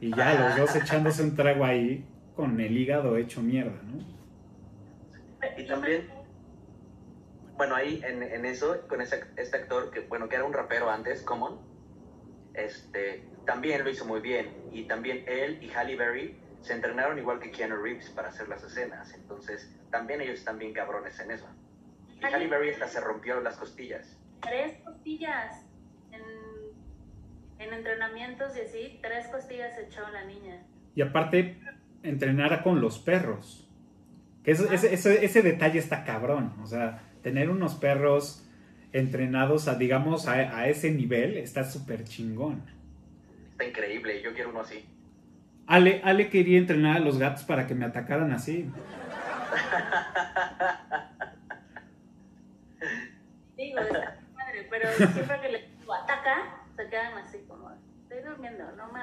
y ya los dos echándose un trago ahí con el hígado hecho mierda, ¿no? Y también, bueno, ahí en, en eso, con ese, este actor, que bueno, que era un rapero antes, Common, este, también lo hizo muy bien. Y también él y Halle Berry se entrenaron igual que Keanu Reeves para hacer las escenas. Entonces, también ellos están bien cabrones en eso. Y Halle Berry hasta se rompió las costillas. Tres costillas en, en entrenamientos y así, tres costillas se echó la niña. Y aparte, entrenar con los perros. Que eso- ese, ese, ese detalle está cabrón. O sea, tener unos perros entrenados a, digamos, a, a ese nivel está súper chingón. Está increíble, yo quiero uno así. Ale, Ale quería entrenar a los gatos para que me atacaran así. Digo, está *laughs* padre, pero siempre que le digo ataca, se quedan así como, estoy durmiendo, no me...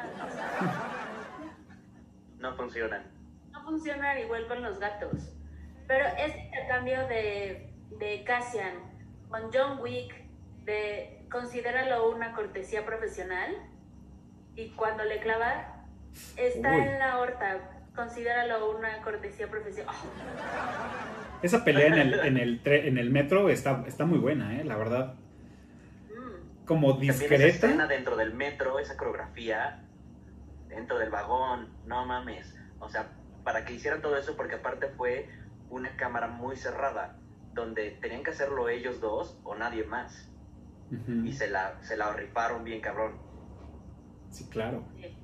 No funcionan. No funciona igual con los gatos. Pero este intercambio de, de Cassian con John Wick, de considéralo una cortesía profesional, y cuando le clava, está Uy. en la horta, considéralo una cortesía profesional. Esa pelea en el, en el, tre- en el metro está, está muy buena, ¿eh? La verdad. Mm. Como También esa escena discreta. dentro del metro, esa coreografía, dentro del vagón, no mames. O sea, para que hicieran todo eso, porque aparte fue una cámara muy cerrada, donde tenían que hacerlo ellos dos o nadie más. Y se la, se la rifaron bien cabrón. Sí, claro. Sí.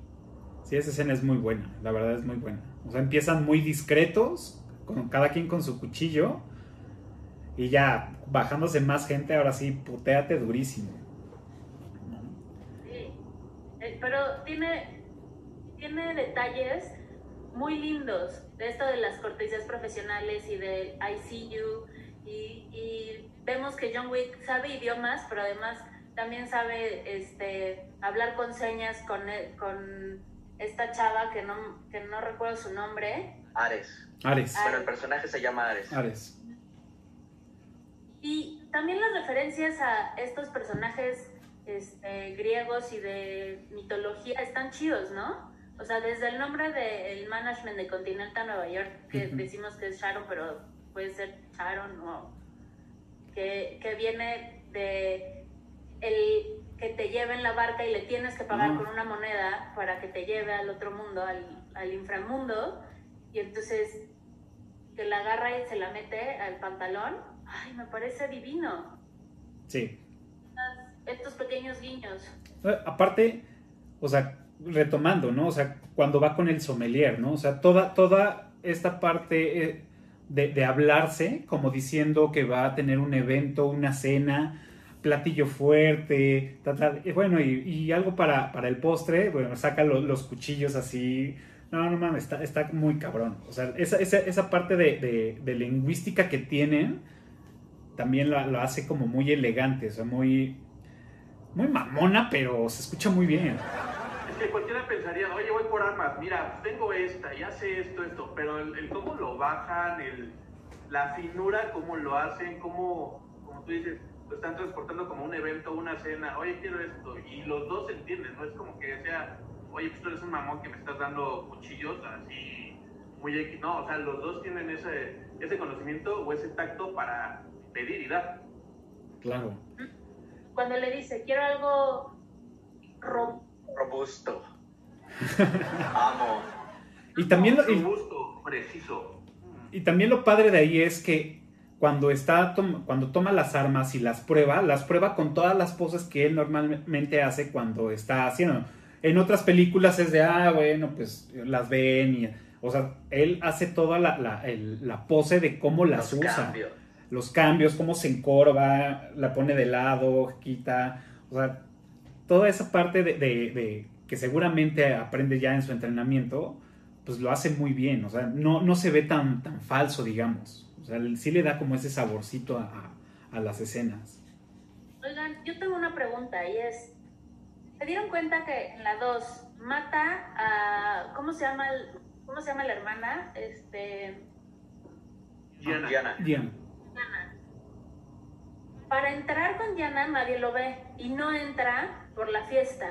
Sí, esa escena es muy buena, la verdad es muy buena. O sea, empiezan muy discretos, con cada quien con su cuchillo, y ya bajándose más gente, ahora sí, puteate durísimo. Sí, Eh, pero tiene, tiene detalles muy lindos de esto de las cortesías profesionales y del I see you. Y, y vemos que John Wick sabe idiomas, pero además también sabe este, hablar con señas con, e- con esta chava que no, que no recuerdo su nombre. Ares. Ares. Bueno, el personaje se llama Ares. Ares. Y también las referencias a estos personajes este, griegos y de mitología están chidos, ¿no? O sea, desde el nombre del management de Continental Nueva York, que decimos que es Sharon, pero puede ser Sharon o que, que viene de el que te lleva en la barca y le tienes que pagar con una moneda para que te lleve al otro mundo, al, al inframundo, y entonces que la agarra y se la mete al pantalón, ay, me parece divino. Sí. Estos pequeños guiños. Eh, Aparte, o sea, retomando, ¿no? O sea, cuando va con el sommelier, ¿no? O sea, toda, toda esta parte eh, de, de hablarse, como diciendo que va a tener un evento, una cena, platillo fuerte, bueno, y, y algo para, para el postre, bueno, saca lo- los cuchillos así. No, no mames, está, está muy cabrón. O sea, esa, esa, esa parte de, de- de lingüística que tienen también lo, lo hace como muy elegante, o sea, muy, muy mamona, pero se escucha muy bien. Que cualquiera pensaría, oye, voy por armas, mira, tengo esta, y hace esto, esto, pero el, el cómo lo bajan, el, la finura, cómo lo hacen, cómo, como tú dices, lo están transportando como un evento, una cena, oye, quiero esto, y los dos entienden, no es como que sea, oye, pues tú eres un mamón que me estás dando cuchillos así, muy X, no, o sea, los dos tienen ese, ese conocimiento o ese tacto para pedir y dar. Claro. Cuando le dice, quiero algo rom Robusto. *laughs* Amo. Y también, lo, y, Robusto, preciso. y también lo padre de ahí es que cuando está cuando toma las armas y las prueba, las prueba con todas las poses que él normalmente hace cuando está haciendo. En otras películas es de, ah, bueno, pues las ven y... O sea, él hace toda la, la- el- la pose de cómo las Los usa. cambios. los cambios, cómo se encorva, la pone de lado, quita, o sea, toda esa parte de, de- de que seguramente aprende ya en su entrenamiento, pues lo hace muy bien, o sea, no, no se ve tan, tan falso, digamos, o sea, sí le da como ese saborcito a, a- a las escenas. Oigan, yo tengo una pregunta y es, ¿se dieron cuenta que en la 2 mata a, ¿cómo se llama, el- cómo se llama la hermana? Este, Diana. Diana. Diana. Diana. Para entrar con Diana nadie lo ve y no entra por la fiesta,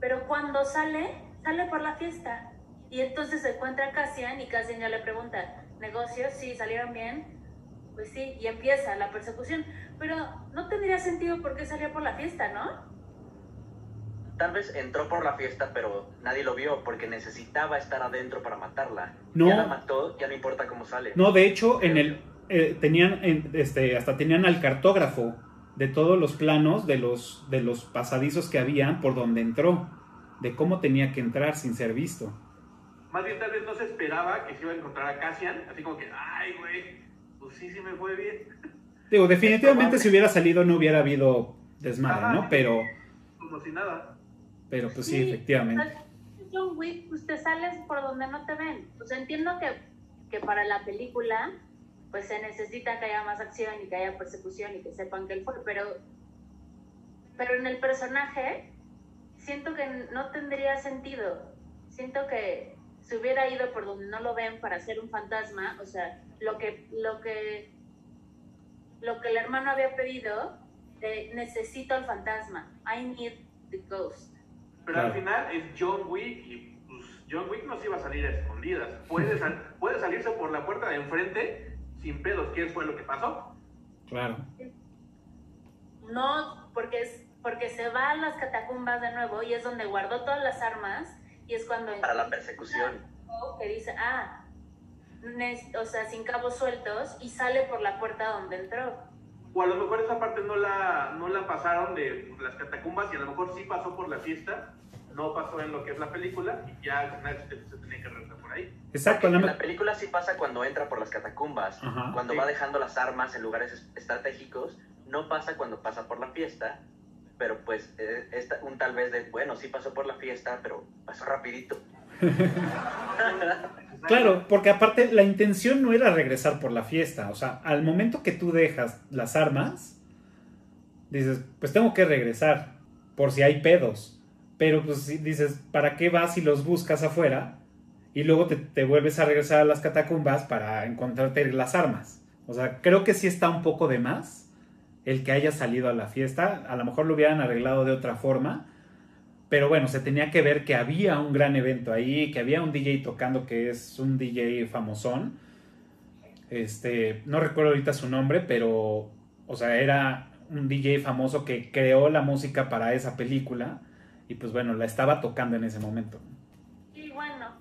pero cuando sale, sale por la fiesta. Y entonces se encuentra a Cassian y Cassian ya le pregunta, ¿negocios? Sí, salieron bien. Pues sí, y empieza la persecución. Pero no tendría sentido por qué salía por la fiesta, ¿no? Tal vez entró por la fiesta, pero nadie lo vio porque necesitaba estar adentro para matarla. No. Ya la mató, ya no importa cómo sale. No, de hecho, en el eh, tenían en- este hasta tenían al cartógrafo de todos los planos de los de los pasadizos que habían por donde entró, de cómo tenía que entrar sin ser visto. Más bien tal vez no se esperaba que se iba a encontrar a Cassian, así como que, ay, güey, pues sí, sí me fue bien. *laughs* Digo, definitivamente si hubiera salido no hubiera habido desmadre, Ajá. ¿no? Pero Como si nada. pero pues sí, efectivamente. o sea, John Wick, pues te sales por donde no te ven. Sea, entiendo que, que para la película, pues se necesita que haya más acción y que haya persecución y que sepan que él fue, pero, pero en el personaje siento que no tendría sentido. Siento que se hubiera ido por donde no lo ven para ser un fantasma, o sea, lo que, lo que, lo que el hermano había pedido, de necesito al fantasma, I need the ghost. Pero Claro. al final es John Wick y pues John Wick no se iba a salir a escondidas. Puede, sal- puede salirse por la puerta de enfrente sin pedos. ¿Qué fue lo que pasó? Claro. No, porque es porque se va a las catacumbas de nuevo y es donde guardó todas las armas y es cuando Para la persecución. que dice, ah, o sea, sin cabos sueltos y sale por la puerta donde entró. O a lo mejor esa parte no la, no la pasaron de las catacumbas y a lo mejor sí pasó por la fiesta. No pasó en lo que es la película y ya al final se, se tenía que regresar por ahí. Exacto, En la película sí pasa cuando entra por las catacumbas, Ajá. cuando Sí. va dejando las armas en lugares es- estratégicos. No pasa cuando pasa por la fiesta, pero pues eh, esta- un tal vez de, bueno, sí pasó por la fiesta, pero pasó rapidito. *laughs* Claro, porque aparte la intención no era regresar por la fiesta. O sea, al momento que tú dejas las armas, dices, pues tengo que regresar por si hay pedos. Pero pues dices, ¿para qué vas y los buscas afuera? Y luego te, te vuelves a regresar a las catacumbas para encontrarte las armas. O sea, creo que sí está un poco de más el que haya salido a la fiesta. A lo mejor lo hubieran arreglado de otra forma. Pero bueno, se tenía que ver que había un gran evento ahí, que había un DJ tocando que es un DJ famosón. Este, no recuerdo ahorita su nombre, pero, o sea, era un DJ famoso que creó la música para esa película y pues bueno, la estaba tocando en ese momento. Y bueno,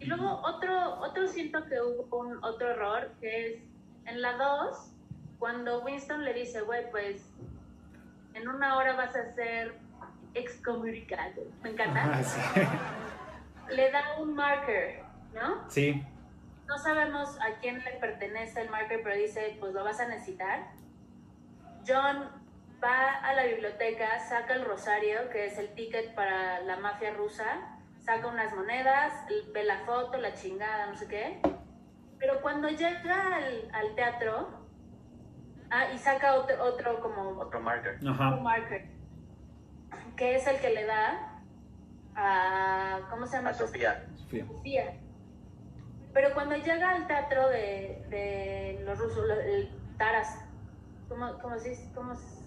y luego otro, otro siento que hubo un otro error, que es en la 2, cuando Winston le dice, güey, pues en una hora vas a ser excomunicado. Me encanta. Ah, sí. Le da un marker, ¿no? sí, No sabemos a quién le pertenece el marker, pero dice, pues lo vas a necesitar. John va a la biblioteca, saca el rosario, que es el ticket para la mafia rusa, saca unas monedas, ve la foto, la chingada, no sé qué. Pero cuando llega al, al teatro, ah, y saca otro, otro como Otro marker. un ajá. marker, que es el que le da a, ¿cómo se llama? A Sofía. Sofía. Sofía. Pero cuando llega al teatro de, de los rusos, el Taras, ¿cómo, cómo se dice? ¿Cómo se-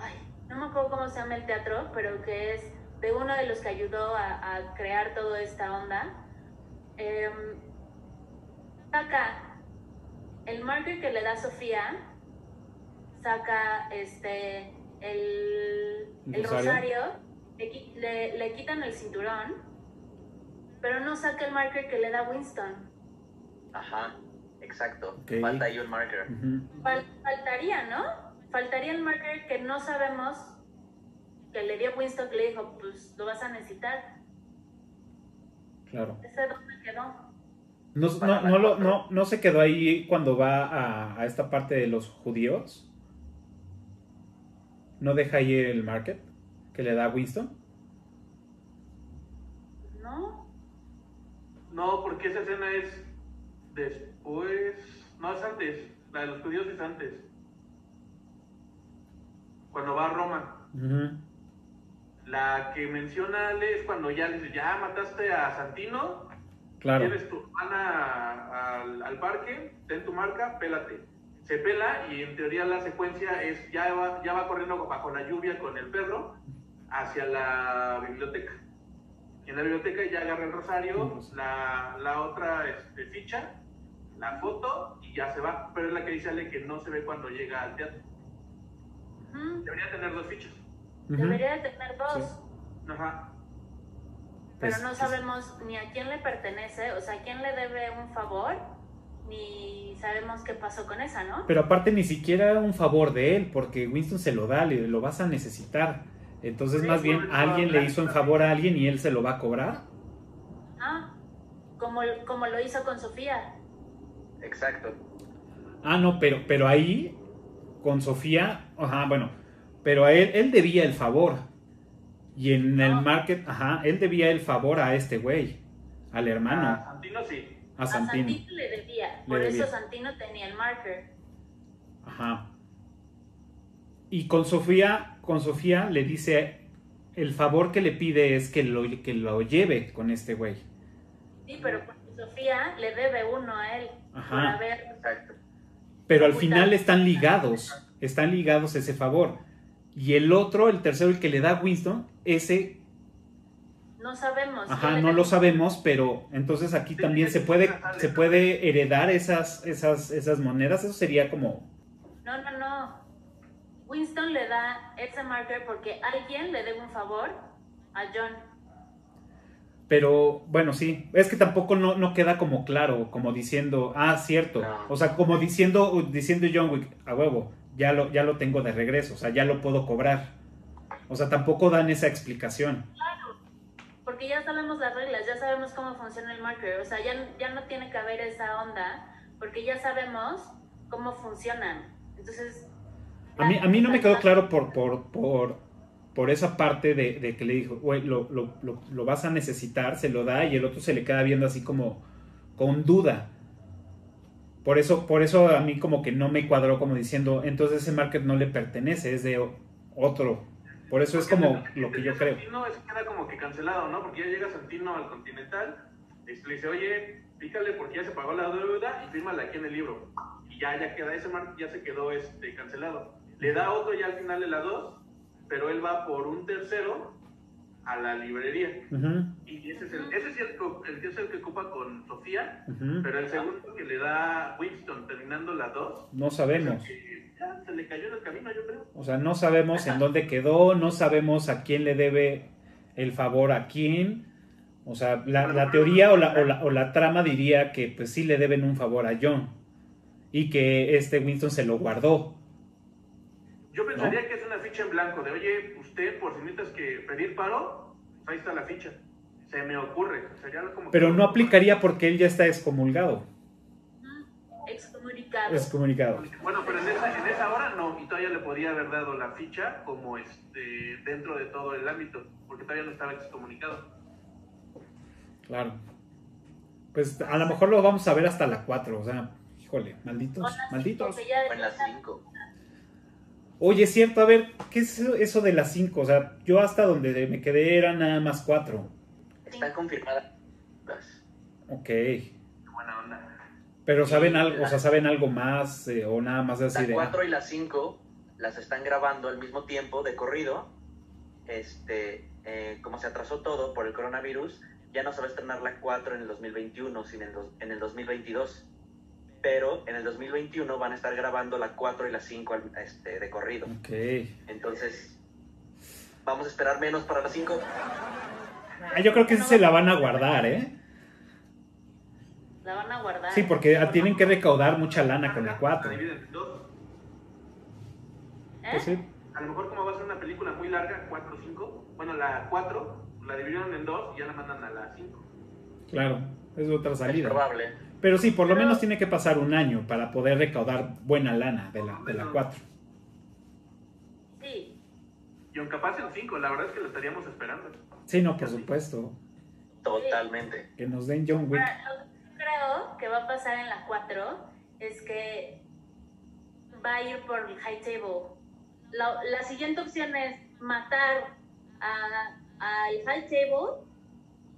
Ay, no me acuerdo cómo se llama el teatro, pero que es de uno de los que ayudó a, a crear toda esta onda. Em, saca el marker que le da Sofía, saca este el, ¿El el rosario? rosario, le, le- le quitan el cinturón, pero no saca el marker que le da Winston. Ajá, exacto. Falta ahí un marker. Fal- faltaría, ¿no? Faltaría el marker que no sabemos que le dio Winston que le dijo, pues lo vas a necesitar. Claro. ¿Ese dónde quedó? No, no, no, lo- no, no se quedó ahí cuando va a, a esta parte de los judíos. ¿No deja ahí el market que le da Winston? ¿No? No, porque esa escena es después. No, es antes. La de los judíos es antes. Cuando va a Roma. La que menciona Ale es cuando ya le dice, ya mataste a Santino, Claro. Tienes tu hermana al, al parque, ten tu marca, pélate. Se pela y en teoría la secuencia es ya va, ya va corriendo bajo la lluvia con el perro hacia la biblioteca. En la biblioteca ya agarra el rosario, la, la otra este, ficha, la foto y ya se va. Pero es la que dice Ale que no se ve cuando llega al teatro. Debería tener dos fichas. Debería de tener dos, Ajá. pero Pues, no pues, sabemos ni a quién le pertenece, o sea, a quién le debe un favor, ni sabemos qué pasó con esa, ¿no? Pero aparte ni siquiera un favor de él, porque Winston se lo da, le, lo vas a necesitar. Entonces Sí, más bien alguien le hizo un también. favor a alguien y él se lo va a cobrar. Ah, como, como lo hizo con Sofía. Exacto. Ah, no, pero, pero ahí, con Sofía, ajá, bueno, pero a él, él debía el favor. Y en el No. market, ajá, él debía el favor a este güey, al A hermano, Santino sí. a A Santino. Santino le debía, Le por debía. eso Santino tenía el marker. Ajá. Y con Sofía, con Sofía le dice, el favor que le pide es que lo, que lo lleve con este güey. Sí, pero porque Sofía le debe uno a él Ajá. por haber... Pero al final están ligados, están ligados ese favor. Y el otro, el tercero, el que le da a Winston, ese, No sabemos. ajá, no lo sabemos, pero entonces aquí también se puede, se puede heredar esas, esas, esas monedas. Eso sería como, No, no, no. Winston le da ese marker porque alguien le debe un favor a John. Pero bueno, sí, es que tampoco no, no queda como claro, como diciendo, ah, cierto. No. O sea, como diciendo, diciendo John Wick, a huevo, ya lo, ya lo tengo de regreso, o sea, ya lo puedo cobrar. O sea, tampoco dan esa explicación. Porque ya sabemos las reglas, ya sabemos cómo funciona el marker. O sea, ya, ya no tiene que haber esa onda porque ya sabemos cómo funcionan. Entonces... A mí, a mí no me quedó claro por, por, por, por esa parte de, de que le dijo, güey, lo, lo, lo, lo vas a necesitar, se lo da y el otro se le queda viendo así como con duda. Por eso, por eso a mí como que no me cuadró como diciendo, entonces ese market no le pertenece, es de otro. Por eso es como el- lo que yo creo. Santino es queda como que cancelado, ¿no? Porque ya llega Santino al Continental, le dice, oye, pícale porque ya se pagó la deuda y fírmala aquí en el libro. Y ya, ya queda, ese marco ya se quedó este, cancelado. Le da otro ya al final de la 2, pero él va por un tercero a la librería. Y ese es el, ese es el, que- el que es el que ocupa con Sofía, pero el segundo que le da Winston terminando la 2, No sabemos. ya se le cayó en el camino, yo creo. O sea, no sabemos en dónde quedó, no sabemos a quién le debe el favor a quién. O sea, la, la teoría o la, o, la, o la trama diría que pues sí le deben un favor a John y que este Winston se lo guardó. Yo pensaría que es una ficha en blanco, de oye, usted por si necesitas que pedir paro, pues ahí está la ficha. Se me ocurre. Sería como Pero no aplicaría porque él ya está excomulgado. Excomunicado. Excommunicado. Bueno, pero en esa, en esa hora no, y todavía le podía haber dado la ficha como este dentro de todo el ámbito, porque todavía no estaba excomunicado. Claro. Pues a lo mejor lo vamos a ver hasta la 4. O sea, híjole, malditos, malditos. O en las 5. Oye, es cierto, a ver, ¿qué es eso de las 5? O sea, yo hasta donde me quedé eran nada más 4. Están confirmadas. Ok. Qué buena onda. Pero saben algo, o sea, saben algo más eh, o nada más así de. 4 y la 5 las están grabando al mismo tiempo de corrido. Este, eh, como se atrasó todo por el coronavirus, ya no se va a estrenar la 4 en el 2021, sino en el, dos- en el 2022. Pero en el 2021 van a estar grabando la 4 y la 5 al- este, de corrido. Ok. Entonces, vamos a esperar menos para la 5. Ah, yo creo que sí se la van a guardar, ¿eh? La van a guardar. Sí, porque ah, tienen que recaudar mucha lana con la 4. La dividen en dos. ¿Eh? Pues sí. A lo mejor como va a ser una película muy larga, 4 o 5, bueno, la 4 la dividieron en dos y ya la mandan a la 5. Claro, es otra Es salida. probable. Pero sí, por lo menos tiene que pasar un año para poder recaudar buena lana de la, de la 4. Sí. Y aunque pase el 5, la verdad es que lo estaríamos esperando. Sí, no, por supuesto. Totalmente. Que nos den John Wick. Ahora, lo que creo que va a pasar en la 4 es que va a ir por el high table. la, la siguiente opción es matar a- al High Table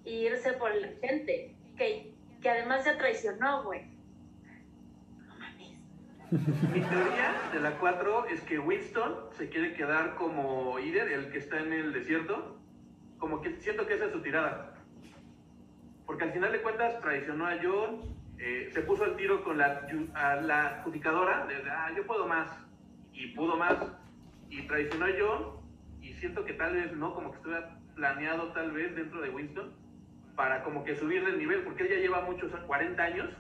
e irse por la gente, que, que además ya traicionó, güey. No mames. Mi teoría de la 4 es que Winston se quiere quedar como líder, el que está en el desierto. Como que siento que esa es su tirada. Porque al final de cuentas traicionó a John, eh, se puso al tiro con la, a la adjudicadora, de, ah, yo puedo más, y pudo más, y traicionó a John, y siento que tal vez no, como que estuviera planeado tal vez dentro de Winston, para como que subirle el nivel, porque él ya lleva muchos, 40 años,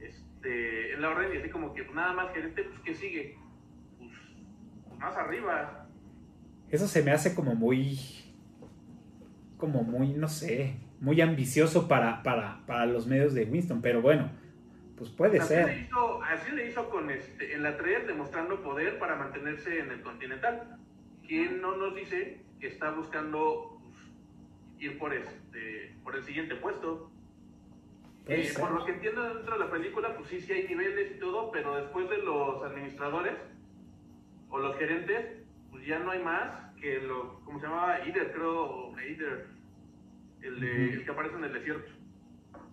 este, en la orden y así como que pues, nada más gerente, pues ¿qué sigue? Pues, pues, más arriba. Eso se me hace como muy. como muy, no sé, muy ambicioso para, para, para los medios de Winston, pero bueno, pues puede así, Le ser. hizo, así le hizo con este, en la 3 demostrando poder para mantenerse en el Continental. ¿Quién no nos dice que está buscando ir por, este, por el siguiente puesto? Eh, por lo que entiendo dentro de la película, pues sí, sí hay niveles y todo, pero después de los administradores o los gerentes, pues ya no hay más que lo, ¿cómo se llamaba? Eider, creo, o Eider, el, de- el que aparece en el desierto.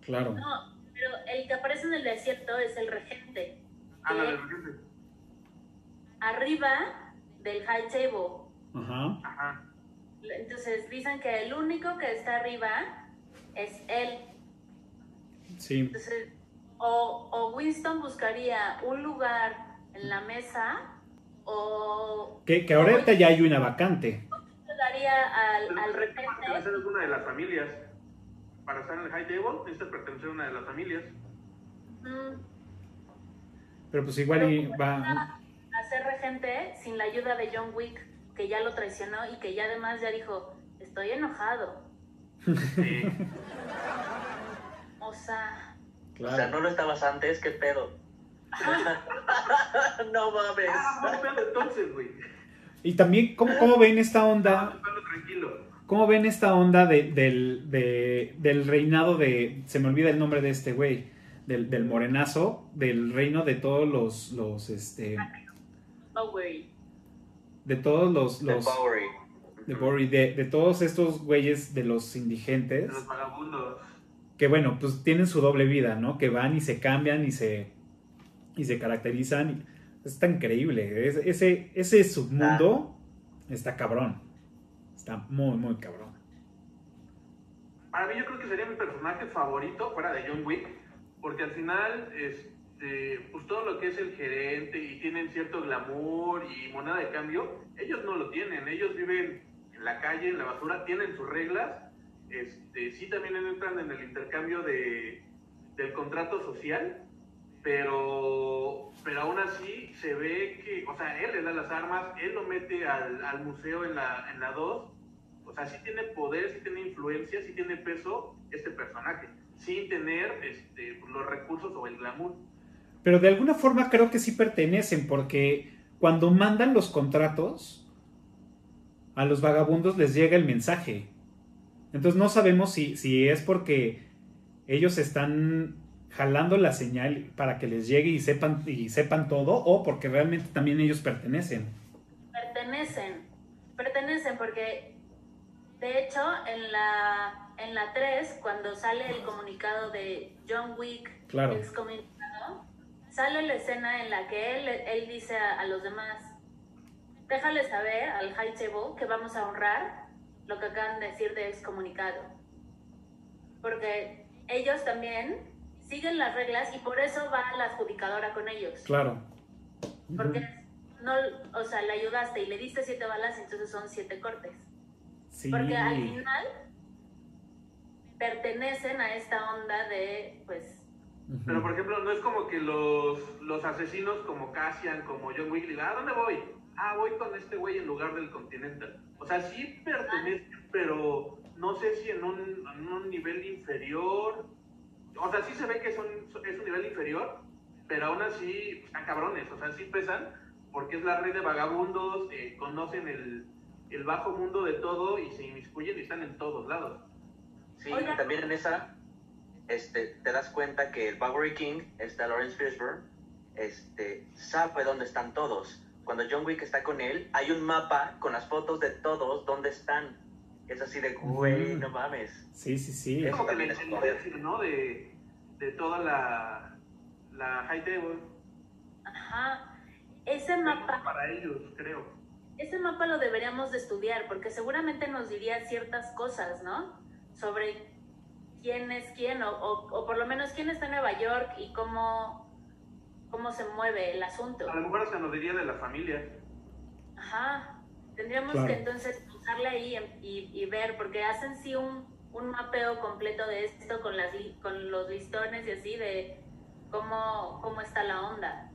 Claro. No, pero el que aparece en el desierto es el regente. Ah, la del regente. arriba del High Table. Ajá. Ajá. Entonces dicen que el único que está arriba es él. Sí. Entonces, o, o Winston buscaría un lugar en la mesa o Que, que ahorita ya hay una vacante. daría al, Pero al necesitas pertenecer regente. a alguna de las familias. Para estar en el high table, necesitas pertenecer a una de las familias. mm, Pero pues igual y va. a ser regente sin la ayuda de John Wick, que ya lo traicionó y que ya además ya dijo, estoy enojado. Sí. *laughs* O sea, O sea, no lo estabas antes, ¿qué pedo? *laughs* no mames. ah, pedo entonces, güey. Y también, ¿cómo, cómo ven esta onda? ¿Cómo ven esta onda de- del, de- del reinado de. Se me olvida el nombre de este güey. Del, del morenazo. Del reino de todos los. los este, Bowery. De todos los. De los Bowery. de, Bowery, de, de todos estos güeyes de los De indigentes. los vagabundos. Que bueno, pues tienen su doble vida, ¿no? Que van y se cambian y se. Y se caracterizan. está increíble. Es- ese, ese submundo está cabrón. Está muy, muy cabrón. Para mí yo creo que sería mi personaje favorito fuera de John Wick, porque al final, este, pues todo lo que es el gerente y tienen cierto glamour y moneda de cambio, ellos no lo tienen, ellos viven en la calle, en la basura, tienen sus reglas, este, sí también entran en el intercambio de, del contrato social, pero, pero aún así se ve que, o sea, él le da las armas, él lo mete al, al museo en la, en la 2, o sea, sí tiene poder, sí tiene influencia, sí tiene peso este personaje, sin tener este, los recursos o el glamour. Pero de alguna forma creo que sí pertenecen, porque cuando mandan los contratos, a los vagabundos les llega el mensaje. Entonces no sabemos si, si es porque ellos están jalando la señal para que les llegue y sepan, y sepan todo, o porque realmente también ellos pertenecen. Pertenecen. Pertenecen porque, de hecho, en la, en la 3, cuando sale el comunicado de John Wick, Claro. Sale la escena en la que él, él dice a, a los demás, déjale saber al High Table que vamos a honrar lo que acaban de decir de excomunicado. Porque ellos también siguen las reglas y por eso va la adjudicadora con ellos. Claro. Porque no, o sea, le ayudaste y le diste siete balas, entonces son siete cortes. Sí. Porque al final pertenecen a esta onda de, pues, Pero, por ejemplo, no es como que los, los asesinos como Cassian, como John Wick, digan, ¿a dónde voy? Ah, voy con este güey en lugar del Continental. O sea, sí pertenecen, pero no sé si en un, en un nivel inferior. O sea, sí se ve que son, es un nivel inferior, pero aún así pues, están cabrones. O sea, sí pesan, porque es la red de vagabundos, eh, conocen el, el bajo mundo de todo y se inmiscuyen y están en todos lados. Sí, Oiga. y también en esa este, te das cuenta que el Bowery King, este Lawrence Fishburne, este, sabe dónde están todos. cuando John Wick está con él, hay un mapa con las fotos de todos dónde están. Es así de, güey, Ujú. no mames. Sí, sí, sí. Eso Como que también es el poder. ¿no? De, de toda la, la high table. Ajá. Ese mapa, Para ellos, creo. ese mapa lo deberíamos de estudiar porque seguramente nos diría ciertas cosas, ¿no? Sobre quién es quién o, o- o por lo menos quién está en Nueva York y cómo, cómo se mueve el asunto. A lo mejor se nos diría de la familia. Ajá. Tendríamos Claro. que entonces usarle ahí y, y ver, porque hacen sí un, un mapeo completo de esto con, las, con los listones y así de cómo, cómo está la onda.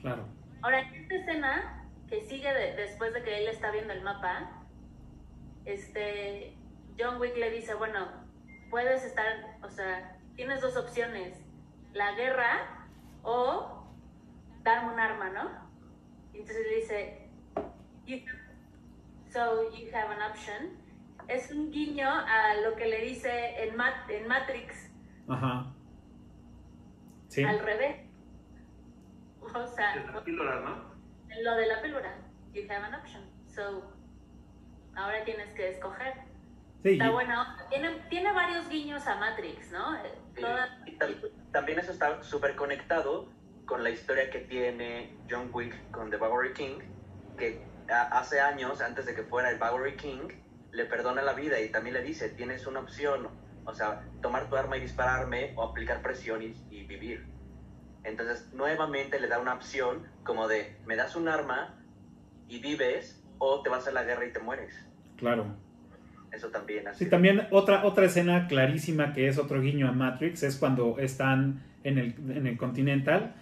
Claro. Ahora, en esta escena que sigue de- después de que él está viendo el mapa, este, John Wick le dice, bueno, puedes estar, o sea, tienes dos opciones, la guerra o darme un arma, ¿no? Y entonces le dice, "You- so you have an option. Es un guiño a lo que le dice en, Mat- en Matrix, Ajá. Sí. al revés. O sea, De las píldoras, ¿no? lo de la píldora. You have an option. So, ahora tienes que escoger. Sí, Está y- bueno. Tiene, tiene varios guiños a Matrix, ¿no? Toda- y tam- también eso está súper conectado con la historia que tiene John Wick con The Bowery King, que a- hace años, antes de que fuera el Bowery King, le perdona la vida y también le dice, tienes una opción, o sea, tomar tu arma y dispararme o aplicar presión y, y vivir. Entonces, nuevamente le da una opción como de, me das un arma y vives o te vas a la guerra y te mueres. claro. Eso también. así Sí, también otra, otra escena clarísima que es otro guiño a Matrix es cuando están en el, en el Continental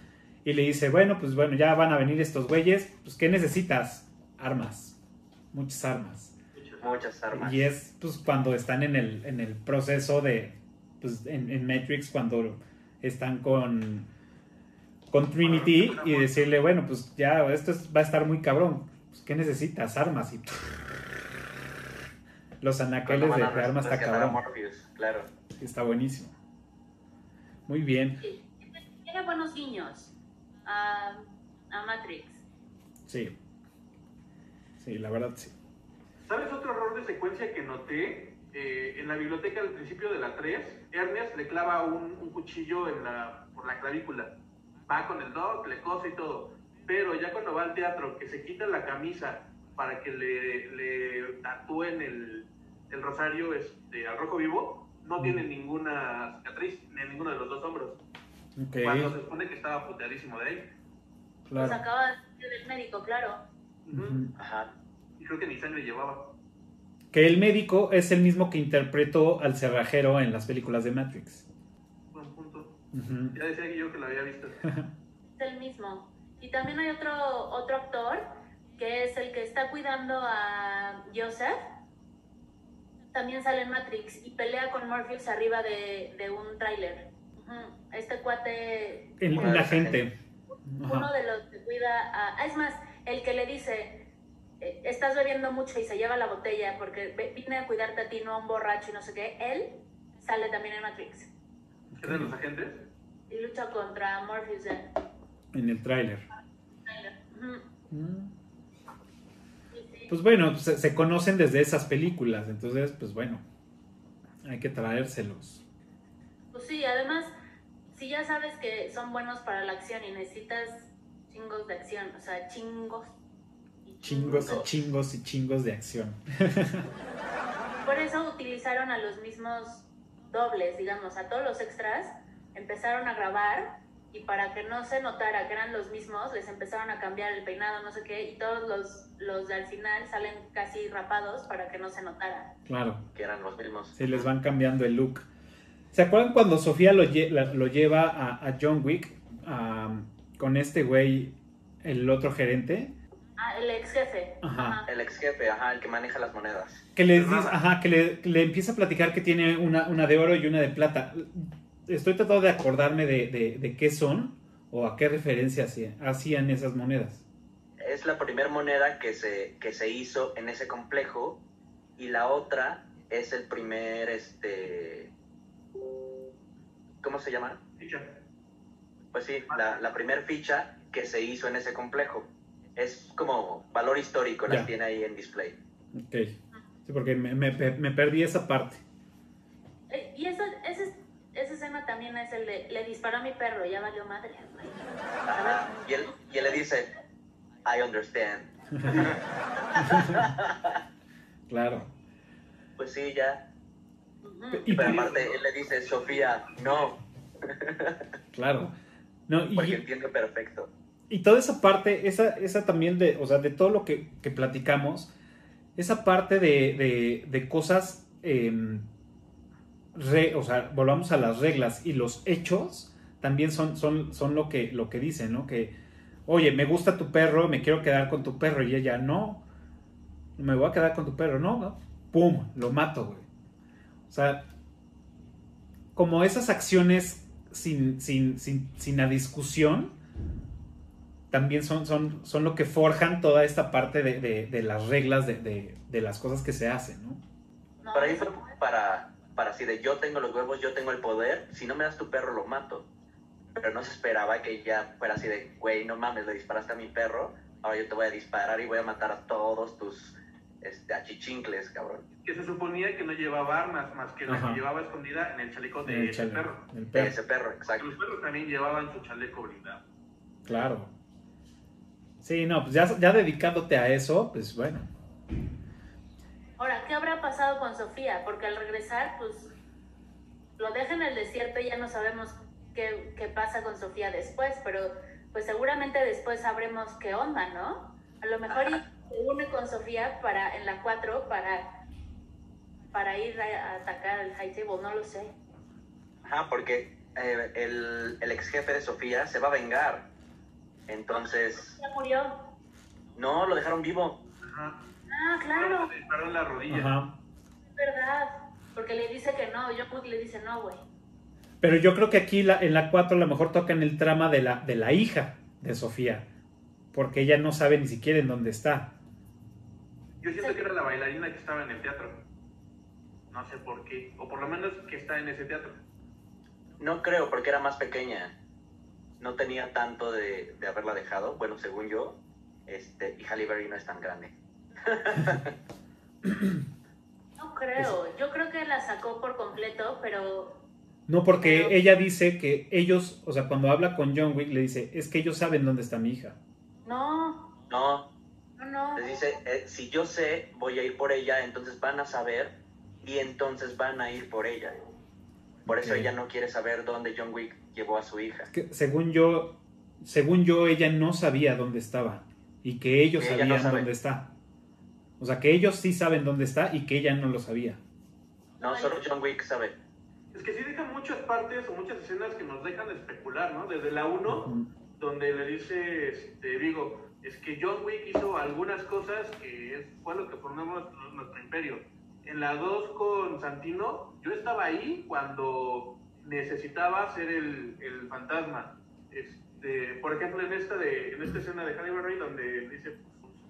y le dice, bueno, pues bueno, ya van a venir estos güeyes, pues ¿qué necesitas? Armas, muchas armas. Muchas armas. Y es pues cuando están en el, en el proceso de, pues en, en Matrix, cuando están con, con Trinity y decirle, bueno, pues ya esto es- va a estar muy cabrón, pues, ¿qué necesitas? Armas y los anaqueles de, armas está rescatar a cabrón. Morpheus, claro. Está buenísimo. Muy bien, sí. Tiene buenos guiños a, a Matrix. sí. Sí, la verdad sí. ¿Sabes otro error de secuencia que noté? Eh, en la biblioteca al principio de la 3, Ernest le clava un, un cuchillo en la, por la clavícula. Va con el doc, le cose y todo. Pero ya cuando va al teatro, que se quita la camisa para que le, le tatúen el, el rosario este, al rojo vivo, no tiene ninguna cicatriz en ninguno de los dos hombros. Cuando se supone que estaba puteadísimo de ahí. Pues claro. acaba de salir del médico, claro. Ajá. Y creo que ni sangre llevaba. Que el médico es el mismo que interpretó al cerrajero en las películas de Matrix. Buen punto. Ya decía yo que lo había visto. *laughs* Es el mismo. Y también hay otro, otro actor que es el que está cuidando a Joseph. También sale en Matrix y pelea con Morpheus arriba de, de un tráiler. Este cuate, El, Bueno, un la agente. uno Ajá. de los que cuida a... ah, Es más, el que le dice, eh, estás bebiendo mucho y se lleva la botella porque vine a cuidarte a ti, no a un borracho y no sé qué. Él sale también en Matrix ¿Es de los agentes? y lucha contra Morpheus en En el tráiler. Mm. Pues bueno, se, se conocen desde esas películas, entonces, pues bueno, hay que traérselos. Pues sí, además, si ya sabes que son buenos para la acción y necesitas chingos de acción, o sea, chingos. y Chingos y chingos y chingos de acción. *laughs* Por eso utilizaron a los mismos dobles, digamos, a todos los extras, empezaron a grabar y para que no se notara que eran los mismos, les empezaron a cambiar el peinado, no sé qué, y todos los, los de al final salen casi rapados para que no se notara. Claro, Que eran los mismos. sí, les van cambiando el look. ¿Se acuerdan cuando Sofía lo, lle- la- lo lleva a, a John Wick am, con este güey, el otro gerente? Ah, el ex jefe. Ajá. El ex jefe, ajá, el que maneja las monedas. Que le, dice, ajá, que le, que le empieza a platicar que tiene una, una de oro y una de plata. Estoy tratando de acordarme de, de- de qué son o a qué referencia hacían, hacían esas monedas. Es la primera moneda que se, que se hizo en ese complejo y la otra es el primer, este... ¿Cómo se llama? Ficha. Pues sí, la, la primer ficha que se hizo en ese complejo. es como valor histórico, Ya. las tiene ahí en display. Ok. Sí, porque me, me- me perdí esa parte. Eh, Y esa, ese, esa escena también es el de, le disparó a mi perro, ya valió madre. Ajá. Y él, y él le dice, I understand. *laughs* Claro. Pues sí, ya. Y Pero aparte él le dice, Sofía, no, *laughs* Claro. No, y, porque entiende perfecto. y toda esa parte, esa, esa también de, o sea, de todo lo que, que platicamos, esa parte de, de- de cosas, eh, o sea, volvamos a las reglas y los hechos también son, son, son lo, que, lo que dicen, ¿no? Que, oye, me gusta tu perro, me quiero quedar con tu perro y ella, no, me voy a quedar con tu perro, no, no, pum, lo mato, güey. O sea, como esas acciones sin, sin, sin, sin la discusión, también son, son, son lo que forjan toda esta parte de, de- las reglas de, de- las cosas que se hacen, ¿no? Para eso- para, para así de yo tengo los huevos, yo tengo el poder, si no me das tu perro lo mato. Pero no se esperaba que ya fuera así de, güey, no mames, le disparaste a mi perro, ahora yo te voy a disparar y voy a matar a todos tus este, achichincles, cabrón. Que se suponía que no llevaba armas, más que la Ajá. que llevaba escondida en el chaleco de El ese chale- perro. el De perro. ese perro, Porque exacto. los perros también llevaban su chaleco blindado. Claro. Sí, no, pues ya, ya dedicándote a eso, pues bueno. Ahora, ¿qué habrá pasado con Sofía? Porque al regresar, pues lo deja en el desierto y ya no sabemos qué, qué pasa con Sofía después, pero pues seguramente después sabremos qué onda, ¿no? A lo mejor y se une con Sofía para en la 4 para, para ir a, a atacar al High Table, no lo sé. Ajá, porque eh, el, el ex jefe de Sofía se va a vengar. Entonces, Ya murió. no, lo dejaron vivo. Ajá. Ah, claro, Le disparó en la rodilla. Ajá. es verdad. Porque le dice que no, yo le dice no, güey. Pero yo creo que aquí la- en la 4 a lo mejor tocan el trama de la, de la hija de Sofía. Porque ella no sabe ni siquiera en dónde está. Yo siento que era la bailarina que estaba en el teatro. No sé por qué. O por lo menos que está en ese teatro. No creo, porque era más pequeña. No tenía tanto de, de haberla dejado. Bueno, según yo. Este, y Halle Berry no es tan grande. No creo. Yo creo que la sacó por completo, pero No, porque Pero- ella dice que ellos, o sea, cuando habla con John Wick, le dice, es que ellos saben dónde está mi hija. no, No, no, no. les dice, eh, si yo sé, voy a ir por ella, entonces van a saber y entonces van a ir por ella. Por eso ella no quiere saber dónde John Wick llevó a su hija. Que según yo, según yo, ella no sabía dónde estaba y que ellos Que ella no sabían dónde está. O sea, que ellos sí saben dónde está y que ella no lo sabía. No, solo John Wick sabe. Es que sí dejan muchas partes o muchas escenas que nos dejan especular, ¿no? Desde la 1, Ujú. donde le dice este, Vigo, es que John Wick hizo algunas cosas que fue lo que formó nuestro, nuestro imperio. En la 2 con Santino, yo estaba ahí cuando necesitaba ser el, el fantasma. Este, por ejemplo, en esta, de, en esta escena de Halle Berry, donde dice,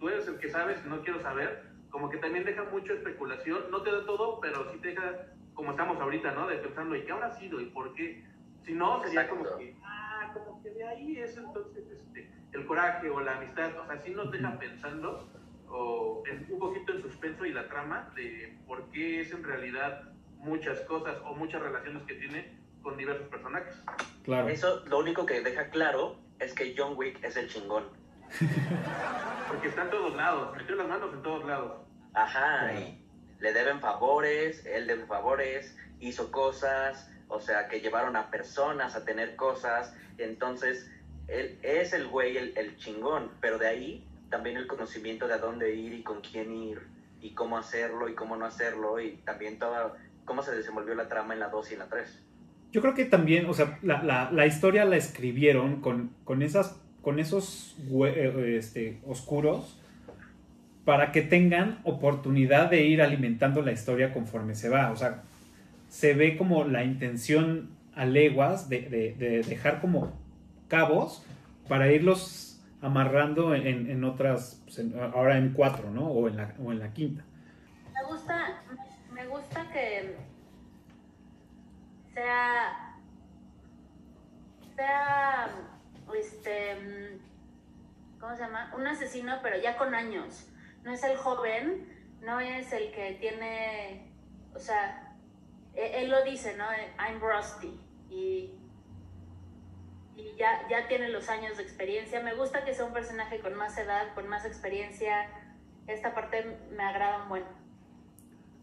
tú eres el que sabes, no quiero saber, como que también deja mucha especulación, no te da todo, pero sí te deja, como estamos ahorita, ¿no? De pensando, ¿y qué habrá sido? ¿Y por qué? Si no, sería como Exacto. que, ah, como que de ahí es entonces este, el coraje o la amistad, o sea, sí nos deja pensando o en- un poquito en suspenso y la trama de por qué es en realidad muchas cosas o muchas relaciones que tiene con diversos personajes. Claro. Eso lo único que deja claro es que John Wick es el chingón. *laughs* Porque está en todos lados, metió las manos en todos lados. Ajá, Claro. y le deben favores, él debe favores, hizo cosas, o sea, que llevaron a personas a tener cosas, entonces él es el güey, el, el chingón, pero de ahí también el conocimiento de a dónde ir y con quién ir, y cómo hacerlo y cómo no hacerlo, y también toda, cómo se desenvolvió la trama en la 2 y en la 3. Yo creo que también, o sea, la, la- la historia la escribieron con, con, esas, con esos eh, este, oscuros para que tengan oportunidad de ir alimentando la historia conforme se va. O sea, se ve como la intención a leguas de, de- de dejar como cabos para irlos amarrando en, otras, pues, ahora en cuatro, ¿no? O en la, o en la quinta. Me gusta, me gusta que sea, sea, este, ¿cómo se llama? Un asesino, pero ya con años. No es el joven, no es el que tiene, o sea, e- él lo dice, ¿no? I'm rusty. Y, y ya, ya tiene los años de experiencia. Me gusta que sea un personaje con más edad, con más experiencia. Esta parte me agrada un buen.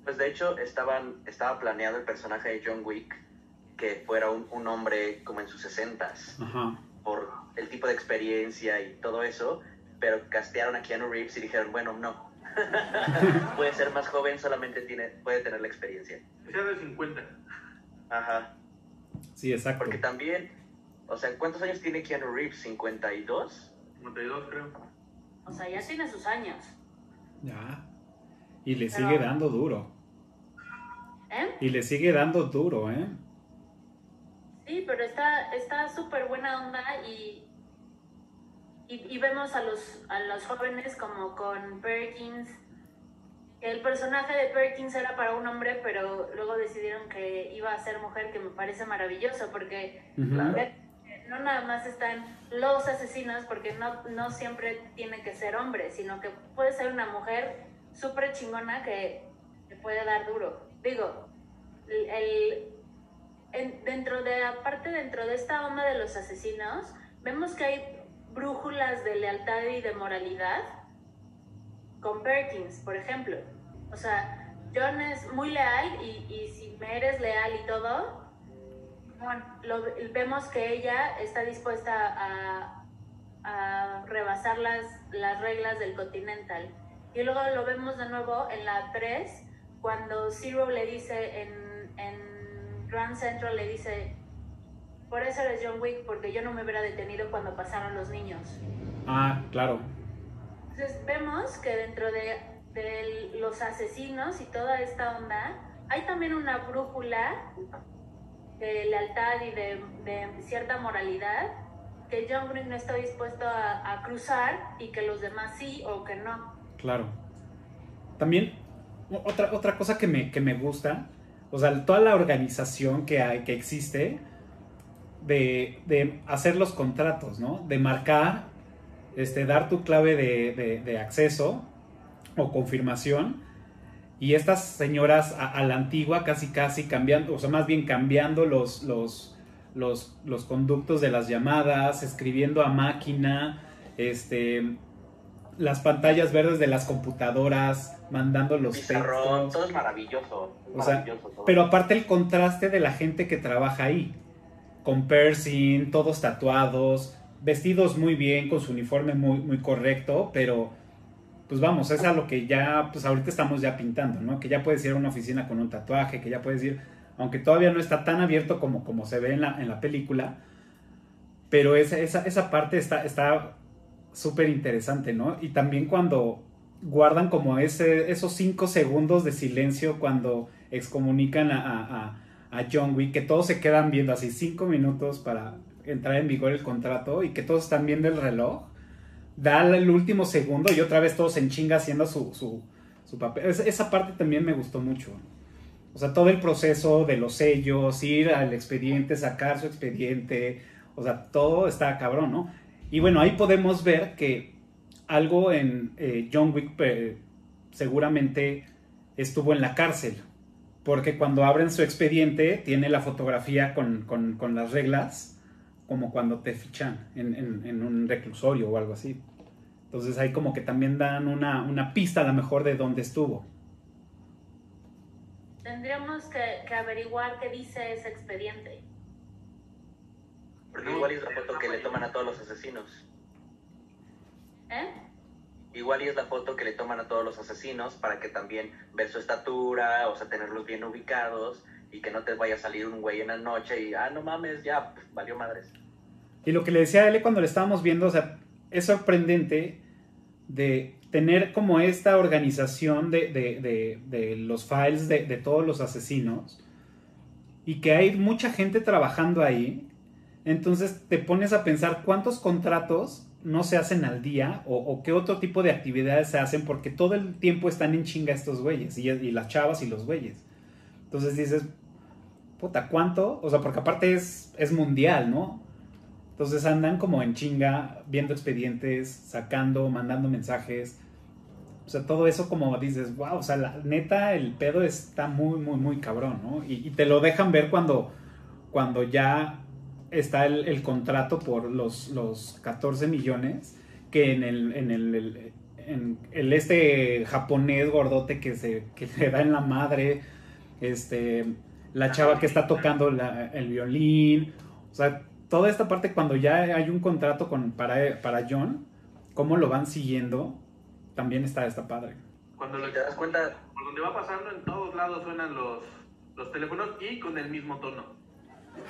Pues de hecho estaban, estaba planeado el personaje de John Wick que fuera un, un hombre como en sus sesentas Ajá. Por el tipo de experiencia y todo eso, pero castearon a Keanu Reeves y dijeron, bueno, no. *laughs* puede ser más joven, solamente tiene, puede tener la experiencia. Que sea de 50. Ajá. Sí, exacto. Porque también, o sea, ¿cuántos años tiene Keanu Reeves? ¿52? 52 creo. O sea, ya tiene sus años. Ya. Y le Pero- sigue dando duro. ¿Eh? Y le sigue dando duro, ¿eh? Sí, pero está está súper buena onda y, y, y vemos a los, a los jóvenes como con Perkins. El personaje de Perkins era para un hombre, pero luego decidieron que iba a ser mujer, que me parece maravilloso, porque. Claro. no nada más están los asesinos, porque no, no siempre tiene que ser hombre, sino que puede ser una mujer súper chingona que te puede dar duro. Digo, el- en- dentro de, aparte dentro de esta onda de los asesinos, vemos que hay brújulas de lealtad y de moralidad con Perkins, por ejemplo. O sea, John es muy leal y, y si me eres leal y todo, bueno, lo- vemos que ella está dispuesta a, a rebasar las, las reglas del Continental. Y luego lo vemos de nuevo en la 3, cuando Zero le dice en, Grand Central, le dice, por eso eres John Wick, porque yo no me hubiera detenido cuando pasaron los niños. Ah, claro. Entonces vemos que dentro de, de los asesinos y toda esta onda, hay también una brújula de lealtad y de, de cierta moralidad que John Wick no está dispuesto a, a cruzar y que los demás sí o que no. Claro. También, otra, otra cosa que me, que me gusta, o sea, toda la organización que hay, que existe, de, de hacer los contratos, ¿no? De marcar, este, dar tu clave de, de- acceso o confirmación. Y estas señoras a, a la antigua, casi casi cambiando, o sea, más bien cambiando los, los, los, los conductos de las llamadas, escribiendo a máquina, este, las pantallas verdes de las computadoras, mandando los Pizarrón, textos. todo es maravilloso. O sea, maravilloso todo. Pero aparte el contraste de la gente que trabaja ahí, con piercing, todos tatuados, vestidos muy bien, con su uniforme muy, muy correcto, pero pues vamos, es a lo que ya, pues ahorita estamos ya pintando, ¿no? Que ya puedes ir a una oficina con un tatuaje, que ya puedes ir, aunque todavía no está tan abierto como, como se ve en la, en la película, pero esa, esa, esa parte está está súper interesante, ¿no? Y también cuando guardan como ese, esos cinco segundos de silencio cuando excomunican a, John Wick, que todos se quedan viendo así cinco minutos para entrar en vigor el contrato y que todos están viendo el reloj, da el último segundo y otra vez todos en chinga haciendo su, su, su papel. Es- esa parte también me gustó mucho. O sea, todo el proceso de los sellos, ir al expediente, sacar su expediente, o sea, todo está cabrón, ¿no? Y bueno, ahí podemos ver que algo en eh, John Wick eh, seguramente estuvo en la cárcel, porque cuando abren su expediente tiene la fotografía con, con- las reglas, como cuando te fichan en, un reclusorio o algo así. Entonces ahí como que también dan una, una pista a lo mejor de dónde estuvo. Tendríamos que averiguar qué dice ese expediente. Porque igual es la foto que le toman a todos los asesinos. ¿Eh? Igual y es la foto que le toman a todos los asesinos para que también ver su estatura, o sea, tenerlos bien ubicados y que no te vaya a salir un güey en la noche y, ah, no mames, ya, pf, valió madres. Y lo que le decía a L cuando le estábamos viendo, o sea, es sorprendente de tener como esta organización de, de- de- de los files de, de todos los asesinos y que hay mucha gente trabajando ahí. Entonces te pones a pensar cuántos contratos no se hacen al día o, qué otro tipo de actividades se hacen porque todo el tiempo están en chinga estos güeyes y, y las chavas y los güeyes. Entonces dices, puta, ¿cuánto? O sea, porque aparte es, es mundial, ¿no? Entonces andan como en chinga, viendo expedientes, sacando, mandando mensajes. O sea, todo eso como dices, wow, o sea, la neta, el pedo está muy, muy, muy cabrón, ¿no? Y, y te lo dejan ver cuando, cuando ya está el, el contrato por los, los 14 millones que en el, en el, el- en el este japonés gordote que se que le da en la madre, este, la chava que está tocando la- el violín, o sea, toda esta parte cuando ya hay un contrato con, para, para John, cómo lo van siguiendo, también está, está padre. Cuando lo te das cuenta, por donde va pasando, en todos lados suenan los, los teléfonos y con el mismo tono.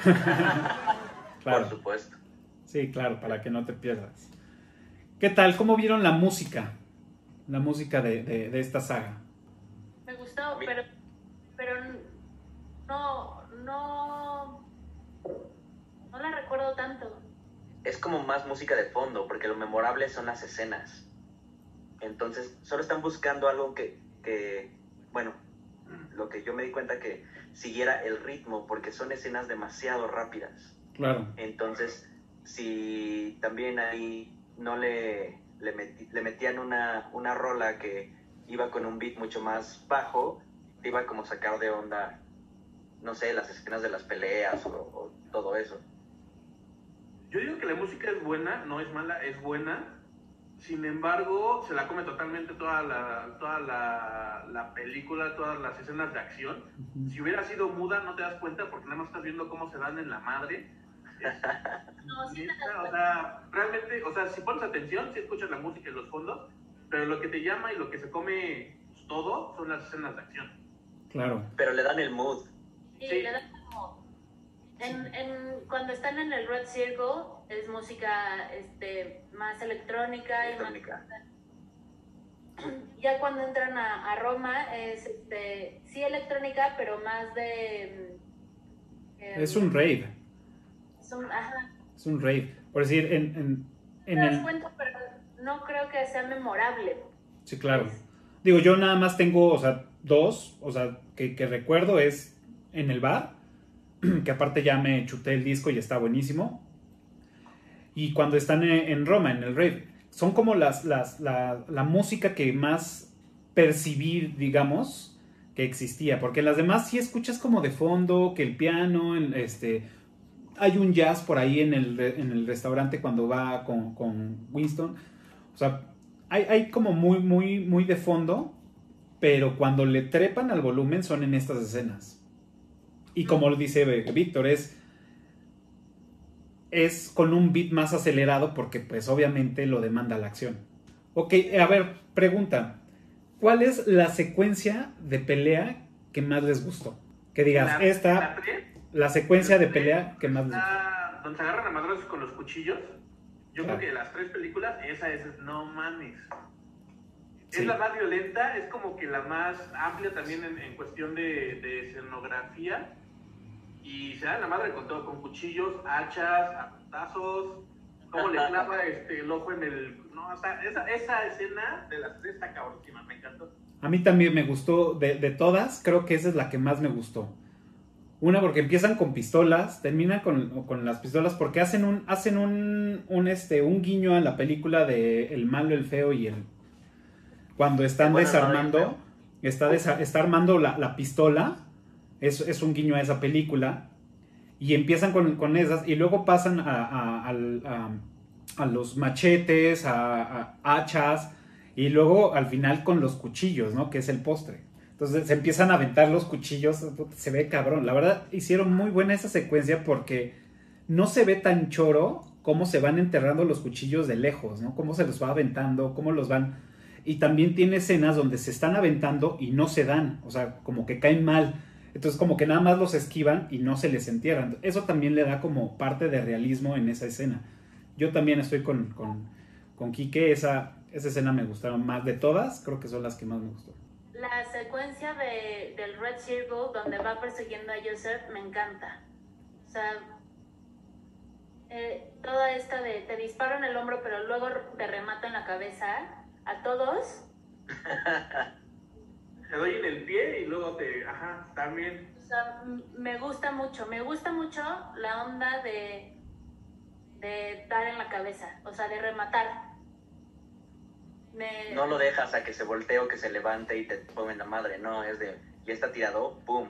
*laughs* Claro. por supuesto. Sí, claro, para que no te pierdas. ¿Qué tal? ¿Cómo vieron la música? La música de, de- de esta saga. Me gustó, pero, pero no, no, no la recuerdo tanto. Es como más música de fondo, porque lo memorable son las escenas. Entonces, solo están buscando algo que, que, bueno, lo que yo me di cuenta que siguiera el ritmo, porque son escenas demasiado rápidas. Claro. Entonces, si también ahí no le, le, le metían una, una rola que iba con un beat mucho más bajo, te iba como a sacar de onda, no sé, las escenas de las peleas o, o todo eso. Yo digo que la música es buena, no es mala, es buena. Sin embargo, se la come totalmente toda la, toda la, la película, todas las escenas de acción. Si hubiera sido muda, no te das cuenta porque nada más estás viendo cómo se dan en la madre. *laughs* No, sí Neta, o sea, realmente, o sea, si pones atención, si escuchas la música en los fondos, pero lo que te llama y lo que se come todo son las escenas de acción. Claro. Pero le dan el mood. Sí, Sí. le dan como... En, en, cuando están en el Red Circle es música este, más electrónica y más... electrónica. Ya cuando entran a, a Roma es este, sí electrónica, pero más de... em, Es un raid. es un- ajá. Es un raid. Por decir, en, en, en das el... cuenta, pero no creo que sea memorable. Sí, claro. Digo, yo nada más tengo, o sea, dos, o sea, que, que recuerdo es en el bar, *clears throat* que aparte ya me chuté el disco y está buenísimo. Y cuando están en, Roma, en el raid, son como las, la, la música que más percibí, digamos, que existía. Porque las demás sí escuchas como de fondo, que el piano, el- este, hay un jazz por ahí en el, en el restaurante cuando va con, con Winston. O sea, hay, hay como muy, muy, muy de fondo, pero cuando le trepan al volumen son en estas escenas. Y como lo dice Víctor, es, es con un beat más acelerado porque pues obviamente lo demanda la acción. Ok, a ver, pregunta. ¿Cuál es la secuencia de pelea que más les gustó? Que digas, La- esta, la secuencia de pelea que más les gustó. donde se agarran a madrazos con los cuchillos. Yo Claro. creo que de las tres películas, esa es no mames. Sí. Es la más violenta, es como que la más amplia también en, en cuestión de, de escenografía. Y se da la madre con todo, con cuchillos, hachas, a cómo le *laughs* clava este, el ojo en el... No, o sea, esa, esa escena de las tres está cabronísima, me encantó. A mí también me gustó, de, de todas, creo que esa es la que más me gustó. Una porque empiezan con pistolas, terminan con, con las pistolas porque hacen un, hacen un, un, este, un guiño a la película de El malo, el feo y el... Cuando están Bueno, no, desarmando, está, desa- está armando la, la pistola, es, es un guiño a esa película, y empiezan con, con esas y luego pasan a, a- los machetes, a, hachas, y luego al final con los cuchillos, ¿no? Que es el postre. Entonces se empiezan a aventar los cuchillos, se ve cabrón. La verdad hicieron muy buena esa secuencia porque no se ve tan choro cómo se van enterrando los cuchillos de lejos, ¿no? Cómo se los va aventando, cómo los van... Y también tiene escenas donde se están aventando y no se dan, o sea, como que caen mal. Entonces como que nada más los esquivan y no se les entierran. Eso también le da como parte de realismo en esa escena. Yo también estoy con, con, con Quique, esa, esa escena me gustaron más de todas, creo que son las que más me gustó. La secuencia de, del Red Circle donde va persiguiendo a Joseph me encanta. O sea, eh, toda esta de te disparo en el hombro pero luego te remato en la cabeza a todos. *laughs* Te doy en el pie y luego te... Ajá, también. O sea, me gusta mucho, me gusta mucho la onda de, de dar en la cabeza, o sea, de rematar. Me- No lo dejas a que se voltee o que se levante y te ponga en la madre, no, es de, ya está tirado, ¡pum!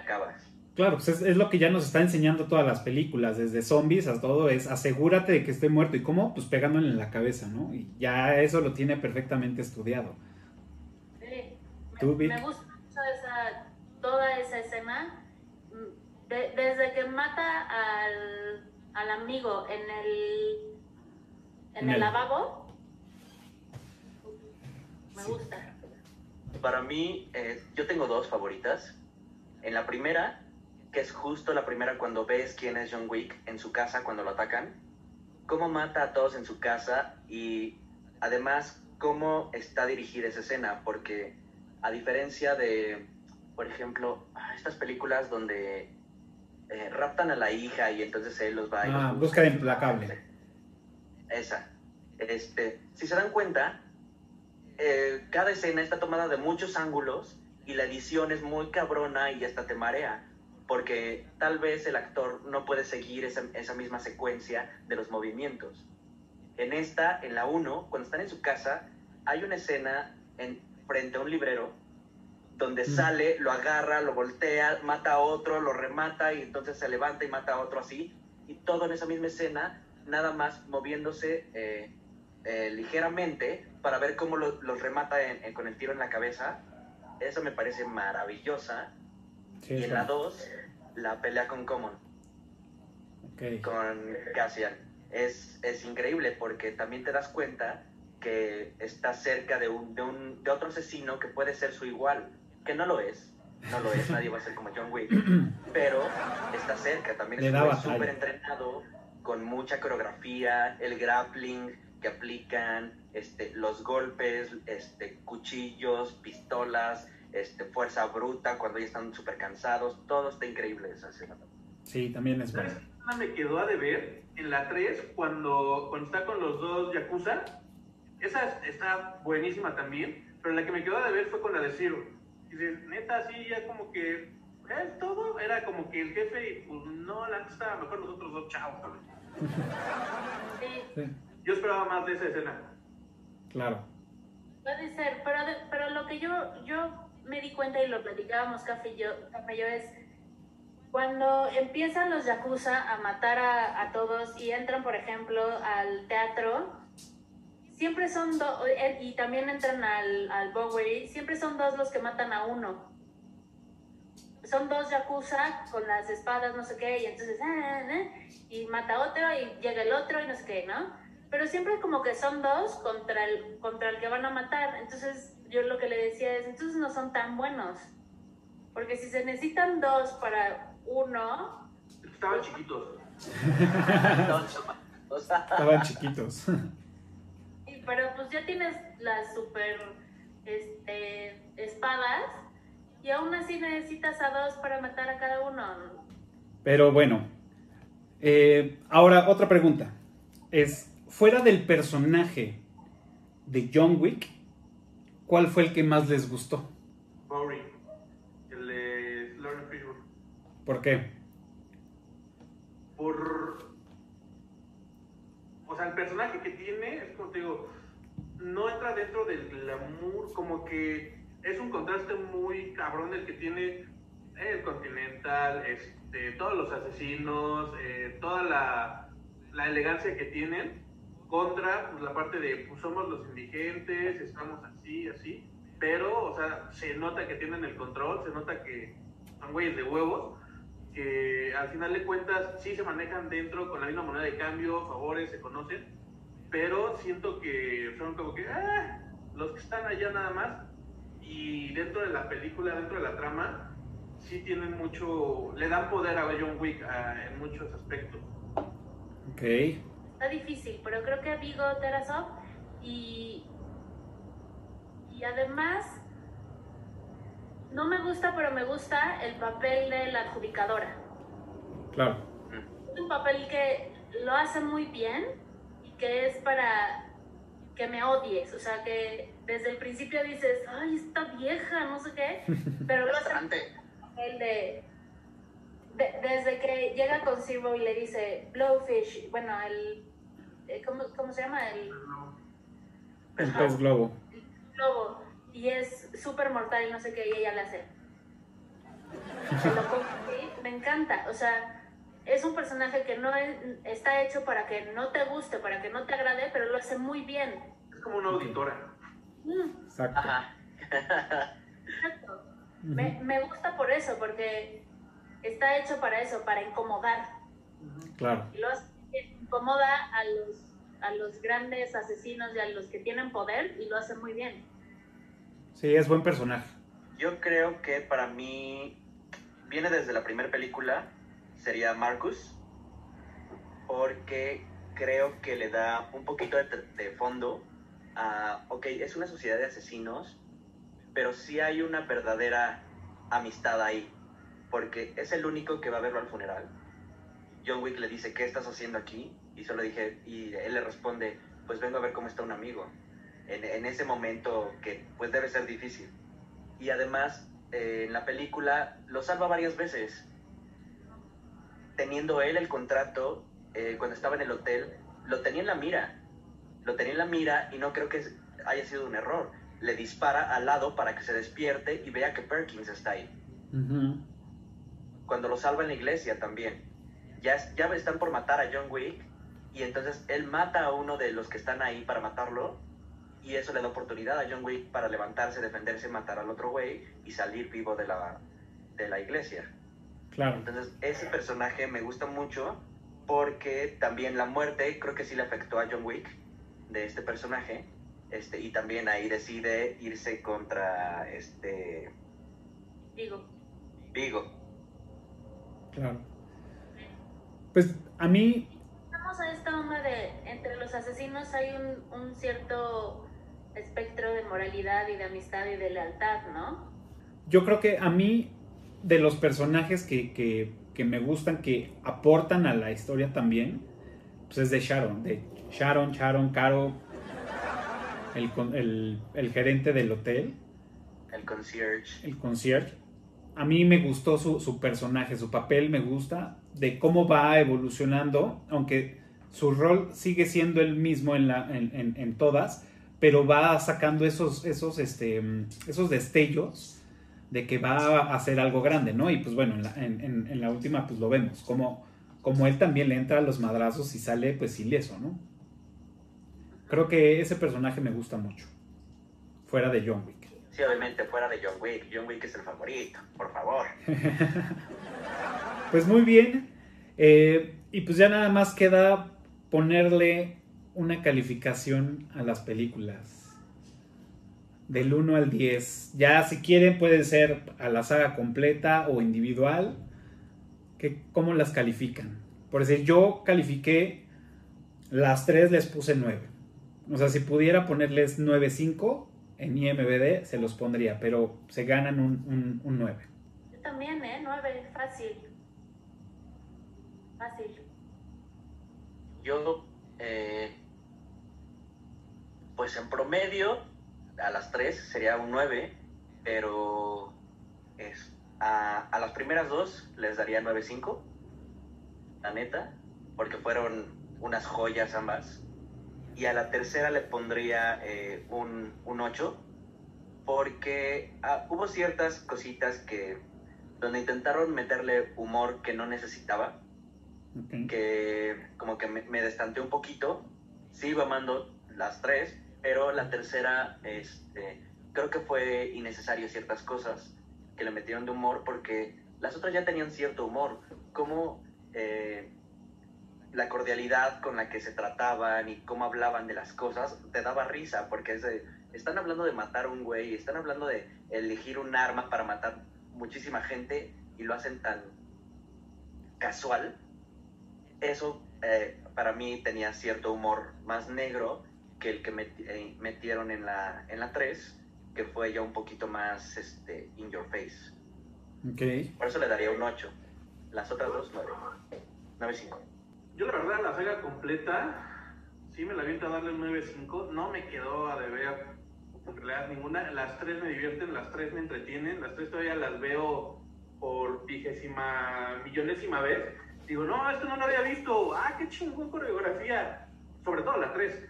Acabas. Claro, pues es, es lo que ya nos está enseñando todas las películas, desde zombies a todo, es asegúrate de que esté muerto. ¿Y cómo? Pues pegándole en la cabeza, ¿no? Y ya eso lo tiene perfectamente estudiado. ¿Tú, Vic? me gusta mucho esa, toda esa escena. Mm, de- desde que mata al, al amigo en el, en En el el- lavabo, me Sí. gusta. Para mí, eh, yo tengo dos favoritas. En la primera, que es justo la primera cuando ves quién es John Wick en su casa cuando lo atacan, cómo mata a todos en su casa y además cómo está dirigida esa escena, porque a diferencia de, por ejemplo, ah, estas películas donde eh, raptan a la hija y entonces él los va y Ah, los Búsqueda implacable. Esa. Este, si se dan cuenta, eh, cada escena está tomada de muchos ángulos y la edición es muy cabrona y hasta te marea, porque tal vez el actor no puede seguir esa, esa misma secuencia de los movimientos. En esta, en la 1, cuando están en su casa, hay una escena en, frente a un librero donde sale, lo agarra, lo voltea, mata a otro, lo remata y entonces se levanta y mata a otro así, y todo en esa misma escena, nada más moviéndose eh, eh, ligeramente para ver cómo lo- los remata en- en- con el tiro en la cabeza. Eso me parece maravillosa. Sí, y en la bueno. 2, la pelea con Common, con Cassian. Es, es increíble porque también te das cuenta que está cerca de, un, de, un, de otro asesino que puede ser su igual, que no lo es. No lo es, nadie va a ser como John Wick, pero está cerca. También es súper entrenado, con mucha coreografía, el grappling que aplican, este, los golpes, este, cuchillos, pistolas, este, fuerza bruta cuando ya están súper cansados. Todo está increíble esa escena. Sí, también es ¿Sabes bueno. me quedó a deber? En la 3, cuando, cuando está con los dos Yakuza. Esa es- está buenísima también, pero la que me quedó a deber fue con la de Zero. Y neta, así ya como que es todo. Era como que el jefe y pues no, la estaba mejor los otros dos chavos. Sí, Yo esperaba más de esa escena. claro. puede ser, pero, de- pero lo que yo, yo me di cuenta y lo platicábamos Café y yo, Café y yo es cuando empiezan los yakuza a matar a, a todos y entran, por ejemplo, al teatro, siempre son dos, y también entran al, al Bowery, siempre son dos los que matan a uno. Son dos yakuza con las espadas, no sé qué, y entonces, ah, ah, ah, y mata a otro y llega el otro y no sé qué, ¿no? Pero siempre como que son dos contra el, contra el que van a matar. Entonces yo lo que le decía es, entonces no son tan buenos. Porque si se necesitan dos para uno, Estaban chiquitos. *laughs* Estaban chiquitos. Pero pues ya tienes las super este, espadas y aún así necesitas a dos para matar a cada uno. Pero bueno. Eh, ahora, otra pregunta. Es, fuera del personaje de John Wick, ¿cuál fue el que más les gustó? Boring. El de Lauren Fishburne. ¿Por qué? por. O sea, el personaje que tiene, es como te digo, no entra dentro del glamour, como que es un contraste muy cabrón el que tiene el Continental, este, todos los asesinos, eh, toda la, la elegancia que tienen, contra pues, la parte de, pues somos los indigentes, estamos así, así, pero, o sea, se nota que tienen el control, se nota que son güeyes de huevos, que al final de cuentas sí se manejan dentro con la misma moneda de cambio, favores, se conocen, pero siento que son como que ah, los que están allá nada más y dentro de la película, dentro de la trama, sí tienen mucho, le dan poder a John Wick ah, en muchos aspectos. Ok. Está difícil, pero creo que Vigo Terasov y, y además no me gusta, pero me gusta el papel de la adjudicadora. Claro. Es un papel que lo hace muy bien y que es para que me odies, o sea que desde el principio dices, ay, esta vieja, no sé qué, *laughs* pero lo hace el de, de- desde que llega con Zero y le dice Blowfish, bueno, el. eh, ¿Cómo, cómo se llama? El El pez globo. lobo. Y es súper mortal y no sé qué, y ella le hace. Se lo me encanta. O sea, es un personaje que no es- está hecho para que no te guste, para que no te agrade, pero lo hace muy bien. Es como una auditora. Mm, Exacto. Ajá. exacto. me, me gusta por eso, porque está hecho para eso, para incomodar. Claro. Y lo hace incomoda a los, a los grandes asesinos y a los que tienen poder y lo hace muy bien. Sí, es buen personaje. Yo creo que para mí viene desde la primera película, sería Marcus, porque creo que le da un poquito de, fondo a, ok, es una sociedad de asesinos, pero sí hay una verdadera amistad ahí, porque es el único que va a verlo al funeral. John Wick le dice, ¿qué estás haciendo aquí? Y solo dije, y él le responde, pues vengo a ver cómo está un amigo. En, en ese momento que pues debe ser difícil y además eh, en la película lo salva varias veces. Teniendo él el contrato, eh, cuando estaba en el hotel, lo tenía en la mira. Lo tenía en la mira y no creo que haya sido un error. Le dispara al lado para que se despierte y vea que Perkins está ahí. Cuando lo salva en la iglesia también. Ya, ya están por matar a John Wick y entonces él mata a uno de los que están ahí para matarlo y eso le da oportunidad a John Wick para levantarse, defenderse, matar al otro güey y salir vivo de la, de la iglesia. Claro. Entonces ese personaje me gusta mucho porque también la muerte creo que sí le afectó a John Wick de este personaje este, y también ahí decide irse contra este Digo, Vigo. Claro. Pues a mí, vamos a esta onda de entre los asesinos hay un, un cierto espectro de moralidad y de amistad y de lealtad, ¿no? yo creo que a mí, de los personajes que, que- que me gustan, que aportan a la historia también, pues es de Sharon. De Sharon, Sharon, Caro, el, con- el, el gerente del hotel, El concierge. el concierge. A mí me gustó su, su personaje, su papel me gusta, de cómo va evolucionando, aunque su rol sigue siendo el mismo en, la, en, en- en todas, pero va sacando esos, esos, este, esos destellos de que va a hacer algo grande, ¿no? Y pues bueno, en la, en- en- en la última pues lo vemos, como, como él también le entra a los madrazos y sale pues ileso, ¿no? Creo que ese personaje me gusta mucho, fuera de John Wick. Sí, obviamente fuera de John Wick. John Wick es el favorito, por favor. *laughs* Pues muy bien. eh, y pues ya nada más queda ponerle una calificación a las películas. Del 1 al 10. Ya si quieren puede ser a la saga completa o individual. ¿Qué, ¿Cómo las califican? Por decir, yo califiqué las tres les puse 9. O sea, si pudiera ponerles 9.5 en IMBD se los pondría, pero se ganan un, un, un 9. Yo también, ¿eh? Nueve, fácil. Fácil. Yo, eh, pues en promedio, a las 3 sería un 9, pero es, a, a las primeras dos les daría 9.5, la neta, porque fueron unas joyas ambas. Y a la tercera le pondría eh, un, un 8, porque ah, hubo ciertas cositas que donde intentaron meterle humor que no necesitaba que como que me, me destanteé un poquito. Sigo amando las tres, pero la tercera, este, creo que fue innecesario ciertas cosas que le metieron de humor porque las otras ya tenían cierto humor, como eh, la cordialidad con la que se trataban y cómo hablaban de las cosas, te daba risa porque están hablando de matar un güey, están hablando de elegir un arma para matar muchísima gente y lo hacen tan casual. Eso eh, para mí tenía cierto humor más negro que el que met- eh, metieron en la, en la 3, que fue ya un poquito más este, in your face. Ok. Por eso le daría un 8. Las otras dos, 9. 9.5. Yo la verdad la saga completa, sí me la aviento a darle un 9.5, no me quedó a deber en realidad ninguna, las tres me divierten, las tres me entretienen, las tres todavía las veo por vigésima millonésima vez, digo, no, esto no lo había visto, ah, qué chingón coreografía, sobre todo la 3.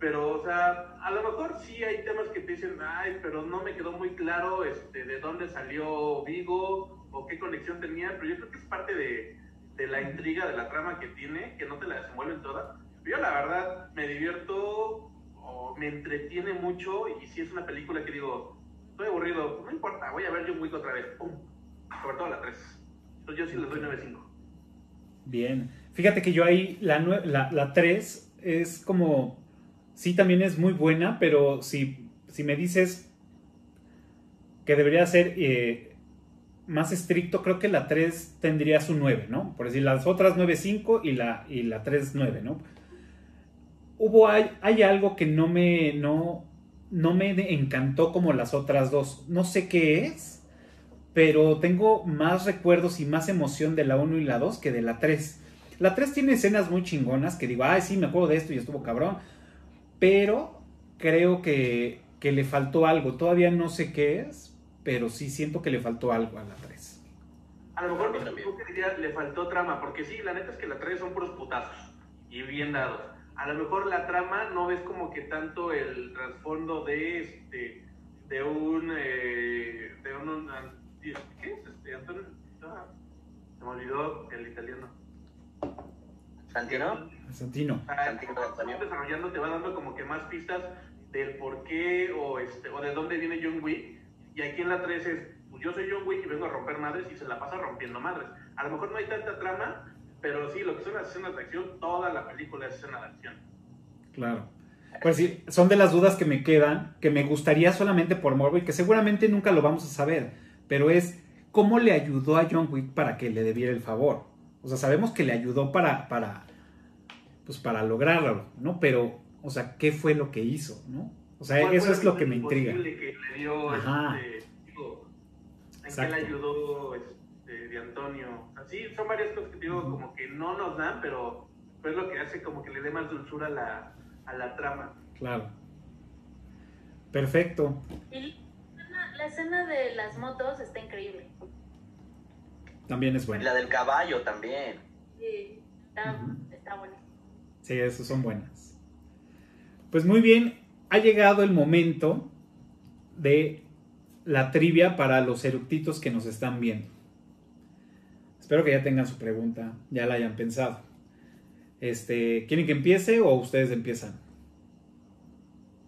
Pero, o sea, a lo mejor sí hay temas que te dicen, ay, pero no me quedó muy claro este, de dónde salió Vigo o qué conexión tenía, pero yo creo que es parte de, de la intriga, de la trama que tiene, que no te la desenvuelven toda. Yo la verdad me divierto o me entretiene mucho y si es una película que digo, estoy aburrido, no importa, voy a ver John Wick otra vez, ¡pum! Sobre todo la 3. Entonces yo sí les doy 9.5. Bien. Fíjate que yo ahí, la, la, la 3 es como, sí también es muy buena, pero si, si me dices que debería ser eh, más estricto, creo que la 3 tendría su 9, ¿no? Por decir, las otras 9.5 y la, y la 3 9, ¿no? Hubo, hay, hay algo que no me, no, no me encantó como las otras dos. No sé qué es, pero tengo más recuerdos y más emoción de la 1 y la 2 que de la 3. La 3 tiene escenas muy chingonas que digo, ay, sí, me acuerdo de esto y estuvo cabrón. Pero creo que, que le faltó algo. Todavía no sé qué es, pero sí siento que le faltó algo a la 3. A lo mejor también. le faltó trama, porque sí, la neta es que la 3 son puros putazos y bien dados. A lo mejor la trama no es como que tanto el trasfondo de este de un eh, ¿qué es este Antonio? Ah, se me olvidó el italiano. Santino, Santino. Ah, Santino desarrollando te va dando como que más pistas del por qué o este o de dónde viene John Wick y aquí en la 3 es pues yo soy John Wick y vengo a romper madres y se la pasa rompiendo madres a lo mejor no hay tanta trama pero sí lo que son las escenas de acción toda la película es escena de acción Claro. Pues sí, son de las dudas que me quedan, que me gustaría solamente por morbo y que seguramente nunca lo vamos a saber, pero es cómo le ayudó a John Wick para que le debiera el favor. O sea, sabemos que le ayudó para, para, pues para lograrlo, ¿no? Pero, o sea, ¿qué fue lo que hizo, no? O sea, ¿Cuál eso es lo que me intriga. que le dio Ajá. este, digo, en qué le ayudó este, de Antonio así son varias cosas que digo como que no nos dan pero es lo que hace como que le dé más dulzura a la, a la trama Claro. Perfecto. Y la escena- la escena de las motos está increíble. También es y bueno. la del caballo también. Sí, está, está bueno. Sí, esas son buenas. Pues muy bien, ha llegado el momento de la trivia para los eructitos que nos están viendo. Espero que ya tengan su pregunta, ya la hayan pensado. Este, ¿quieren que empiece o ustedes empiezan?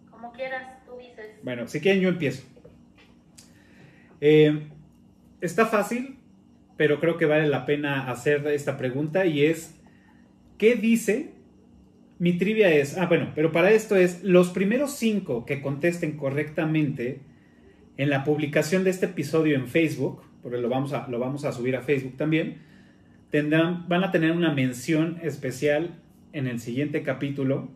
Como quieras, tú dices. Bueno, si quieren yo empiezo. Eh, está fácil, pero creo que vale la pena hacer esta pregunta y es, ¿qué dice? Mi trivia es, ah, bueno, pero para esto es, los primeros cinco que contesten correctamente en la publicación de este episodio en Facebook, porque lo vamos a, lo vamos a subir a Facebook también, tendrán, van a tener una mención especial en el siguiente capítulo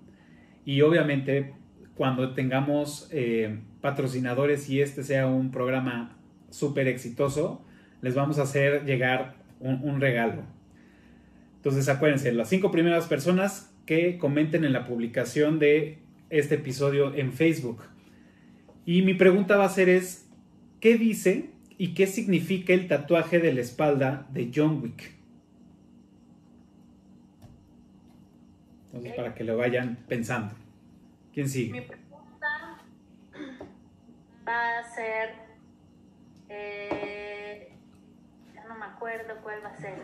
y obviamente cuando tengamos eh, patrocinadores y este sea un programa súper exitoso, les vamos a hacer llegar un, un regalo. Entonces acuérdense, las cinco primeras personas que comenten en la publicación de este episodio en Facebook. Y mi pregunta va a ser es, ¿qué dice y qué significa el tatuaje de la espalda de John Wick? Entonces, para que lo vayan pensando. ¿Quién Mi sigue? pregunta va a ser. eh, no me acuerdo cuál va a ser.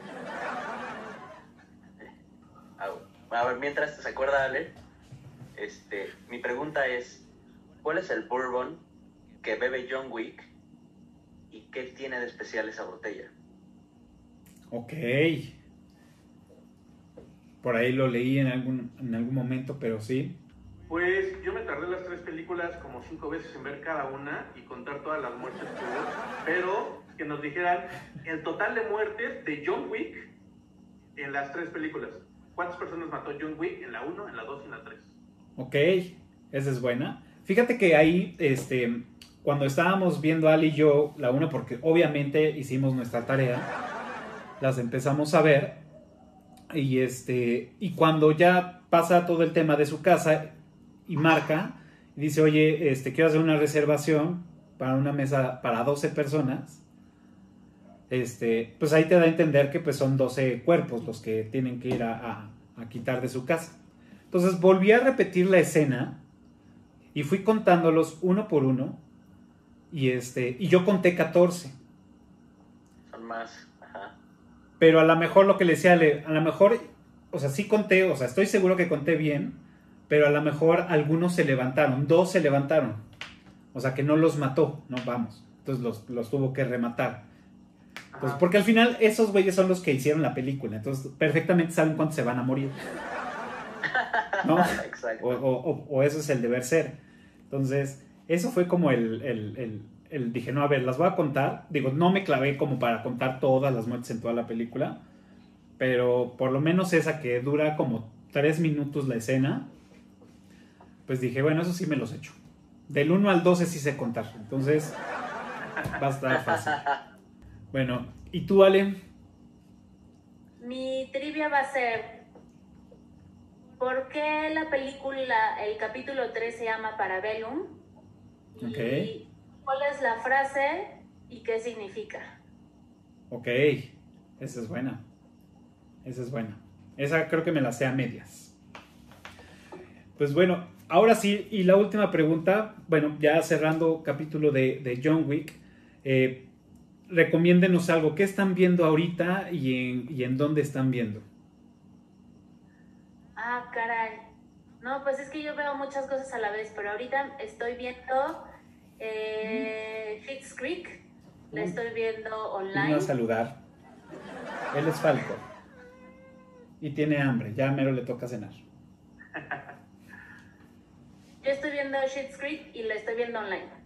A, ver, mientras se acuerda Ale, este, mi pregunta es, ¿cuál es el bourbon que bebe John Wick y qué tiene de especial esa botella? Ok. Por ahí lo leí en algún, en algún momento, pero sí. Pues yo me tardé las tres películas como cinco veces en ver cada una y contar todas las muertes que hubo, pero que nos dijeran el total de muertes de John Wick en las tres películas. ¿Cuántas personas mató John Wick en la 1, en la 2 y en la 3? Ok, esa es buena. Fíjate que ahí, este, cuando estábamos viendo Ali y yo la una, porque obviamente hicimos nuestra tarea, las empezamos a ver. Y este, y cuando ya pasa todo el tema de su casa y marca, dice, oye, este, quiero hacer una reservación para una mesa para 12 personas. Este, pues ahí te da a entender que pues son 12 cuerpos los que tienen que ir a, a- a quitar de su casa. Entonces volví a repetir la escena y fui contándolos uno por uno y, este, y yo conté 14. Son más. Ajá. Pero a lo mejor lo que le decía, a lo mejor, o sea, sí conté, o sea, estoy seguro que conté bien, pero a lo mejor algunos se levantaron, dos se levantaron. O sea, que no los mató, no vamos. Entonces los, los tuvo que rematar. Entonces, porque al final esos güeyes son los que hicieron la película, entonces perfectamente saben cuántos se van a morir. *laughs* ¿No? Exacto. O, o- o- o eso es el deber ser. Entonces, eso fue como el, el- el- el- Dije, no, a ver, las voy a contar. Digo, no me clavé como para contar todas las muertes en toda la película. Pero por lo menos esa que dura como tres minutos la escena. Pues dije, bueno, eso sí me los echo. Del 1 al 12 sí sé contar. Entonces, va a estar fácil. *laughs* Bueno, ¿y tú, Ale? Mi trivia va a ser, ¿por qué la película, el capítulo 3 se llama Parabellum? Y Ok. ¿Cuál es la frase y qué significa? Ok, esa es buena. Esa es buena. Esa creo que me la sé a medias. Pues bueno, ahora sí, y la última pregunta, bueno, ya cerrando capítulo de, de John Wick, eh, recomiéndenos algo, ¿qué están viendo ahorita y en, y en dónde están viendo? Ah, caray. No, pues es que yo veo muchas cosas a la vez, pero ahorita estoy viendo eh, Creek, la Mm. estoy viendo Vino online. a saludar. Él es Falco. Y tiene hambre, ya mero le toca cenar. Yo estoy viendo Schitt's Creek y la estoy viendo online.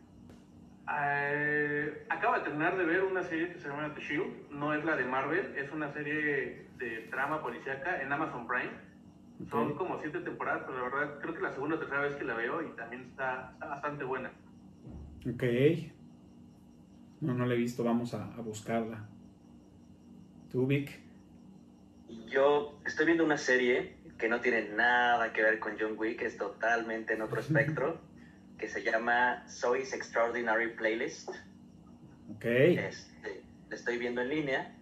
Eh, acabo de terminar de ver una serie que se llama The Shield. No es la de Marvel, es una serie de trama policíaca en Amazon Prime. Son como siete temporadas, pero la verdad creo que la segunda o tercera vez que la veo y también está, está bastante buena. Ok. No, no la he visto, vamos a, a buscarla. ¿Tú, Vic? Yo estoy viendo una serie que no tiene nada que ver con John Wick, es totalmente en otro *laughs* espectro, que se llama Zoe's Extraordinary Playlist. Ok. Este, la estoy viendo en línea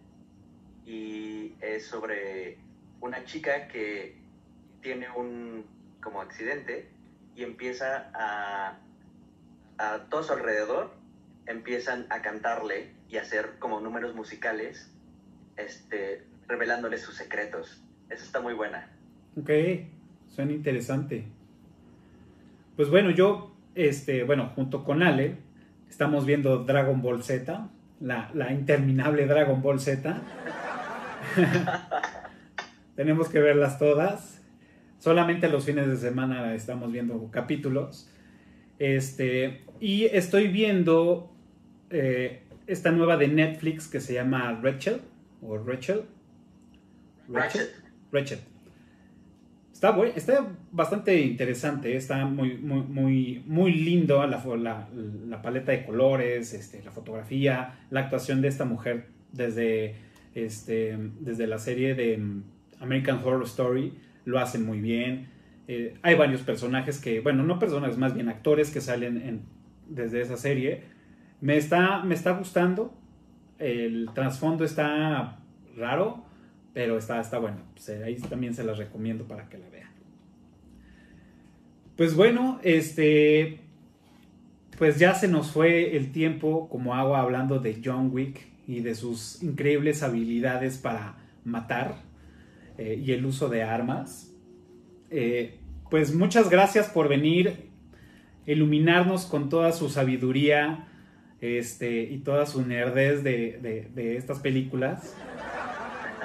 y es sobre una chica que tiene un como accidente y empieza a a todo su alrededor empiezan a cantarle y a hacer como números musicales este revelándole sus secretos. Esa está muy buena. Ok. Suena interesante. Pues bueno, yo, este, bueno, junto con Ale, estamos viendo Dragon Ball Z, la, la interminable Dragon Ball Z. *laughs* Tenemos que verlas todas. Solamente los fines de semana estamos viendo capítulos. Este, y estoy viendo eh, esta nueva de Netflix que se llama Rachel o Rachel. Ratchet. Ratchet. Está, buen- está bastante interesante, está muy, muy, muy, lindo la, paleta de colores, este, la fotografía, la actuación de esta mujer desde, este, desde la serie de mm, American Horror Story, lo hacen muy bien. Eh, hay varios personajes que, bueno, no personajes, más bien actores que salen en- desde esa serie. Me está, me está gustando, el trasfondo está raro, pero está, está bueno. Pues, eh, ahí también se las recomiendo para que la vean. Pues bueno, este. Pues ya se nos fue el tiempo como agua hablando de John Wick y de sus increíbles habilidades para matar eh, y el uso de armas. Eh, pues muchas gracias por venir, iluminarnos con toda su sabiduría este, y toda su nerdez de, de- de estas películas.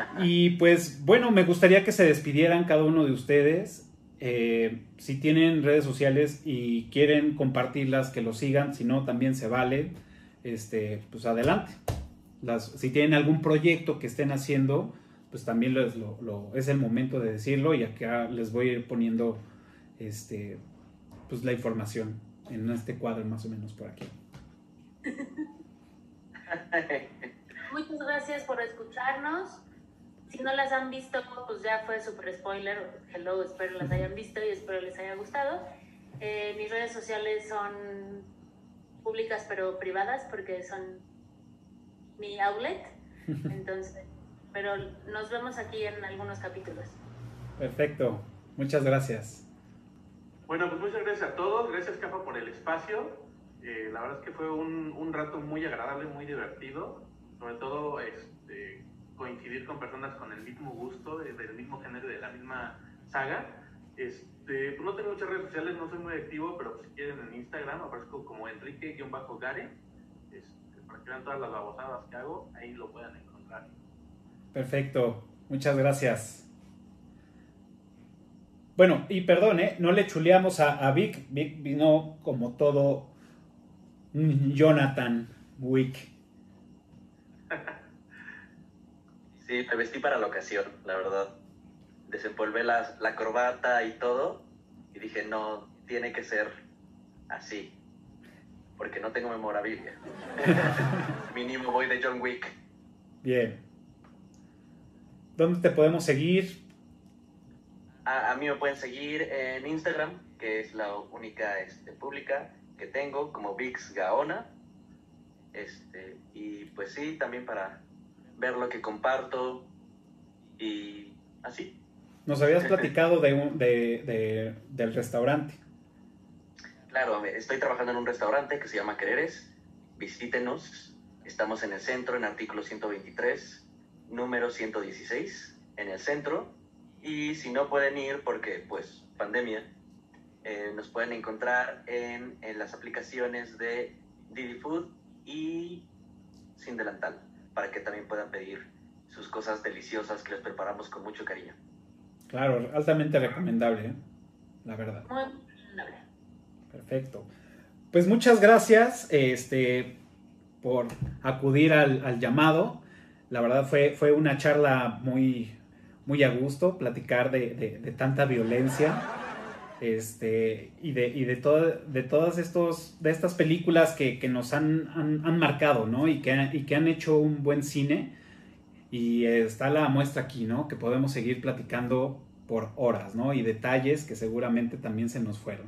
*laughs* Y pues bueno, me gustaría que se despidieran cada uno de ustedes. Eh, si tienen redes sociales y quieren compartirlas, que lo sigan. Si no, también se vale. Este, pues adelante. Las, si tienen algún proyecto que estén haciendo, pues también lo- es el momento de decirlo y acá les voy poniendo este, pues la información en este cuadro más o menos por aquí. *laughs* Muchas gracias por escucharnos. Si no las han visto, pues ya fue super spoiler. Hello, espero las hayan visto y espero les haya gustado. Eh, mis redes sociales son públicas pero privadas porque son mi outlet. *laughs* Entonces, pero nos vemos aquí en algunos capítulos. Perfecto. Muchas gracias. Bueno, pues muchas gracias a todos. Gracias, Cafa, por el espacio. Eh, la verdad es que fue un, un, rato muy agradable, muy divertido. Sobre todo este, coincidir con personas con el mismo gusto, del mismo género, de la misma saga. Este, pues no tengo muchas redes sociales, no soy muy activo, pero si quieren en Instagram aparezco como Enrique-Gare. Este, para que vean todas las babosadas que hago, ahí lo puedan encontrar. Perfecto, muchas gracias. Bueno, y perdón, ¿eh? no le chuleamos a Vic. Vic vino como todo Jonathan Wick. Sí, me vestí para la ocasión, la verdad. Desempolvé la, la corbata y todo. Y dije, no, tiene que ser así. Porque no tengo memorabilia. *laughs* Mínimo voy de John Wick. Bien. ¿Dónde te podemos seguir? A, a, mí me pueden seguir en Instagram, que es la única este, pública que tengo, como Vix Gaona. Este, y pues sí, también para ver lo que comparto y así. Nos habías *laughs* platicado de, un, de, de, del restaurante. Claro, estoy trabajando en un restaurante que se llama Quereres. Visítenos. Estamos en el centro, en artículo 123, número 116, en el centro. Y si no pueden ir porque, pues, pandemia, eh, nos pueden encontrar en, en, las aplicaciones de Didi Food y Sin Delantal, para que también puedan pedir sus cosas deliciosas que les preparamos con mucho cariño. Claro, altamente recomendable, ¿eh? la verdad. Muy recomendable. Perfecto. Pues muchas gracias este, por acudir al, al, llamado. La verdad fue, fue una charla muy, muy a gusto, platicar de, de, de tanta violencia este, y de, todas estos, de estas películas que, nos han, marcado, ¿no? Y que, y que han hecho un buen cine. Y está la muestra aquí, ¿no? Que podemos seguir platicando por horas, ¿no? Y detalles que seguramente también se nos fueron.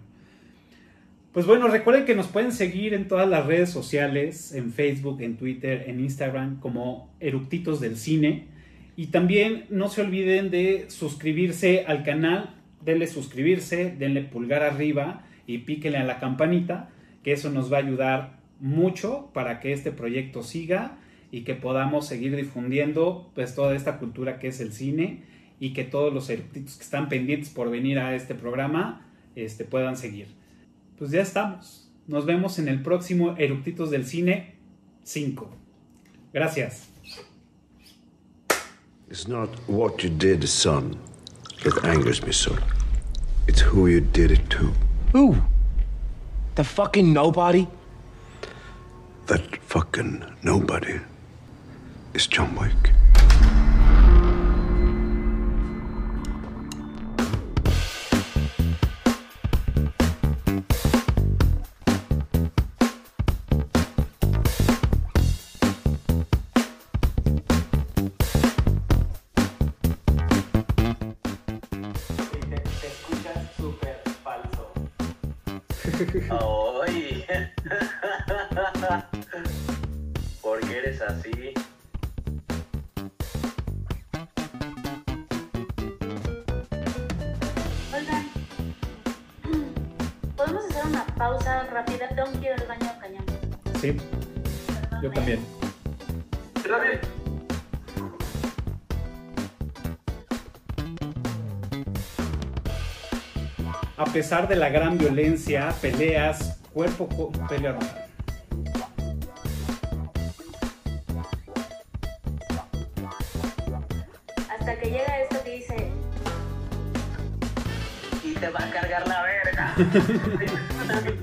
Pues bueno, recuerden que nos pueden seguir en todas las redes sociales, en Facebook, en Twitter, en Instagram, como Eructitos del Cine. Y también no se olviden de suscribirse al canal denle suscribirse, denle pulgar arriba y píquenle a la campanita, que eso nos va a ayudar mucho para que este proyecto siga y que podamos seguir difundiendo pues toda esta cultura que es el cine y que todos los eructitos que están pendientes por venir a este programa este, puedan seguir. Pues ya estamos. Nos vemos en el próximo Eructitos del Cine 5. Gracias. Son. That angers me so. It's who you did it to. Who? The fucking nobody? That fucking nobody is John Wick. A pesar de la gran violencia, peleas, cuerpo con pelea roja. Hasta que llega esto que dice, Y te va a cargar la verga. *laughs*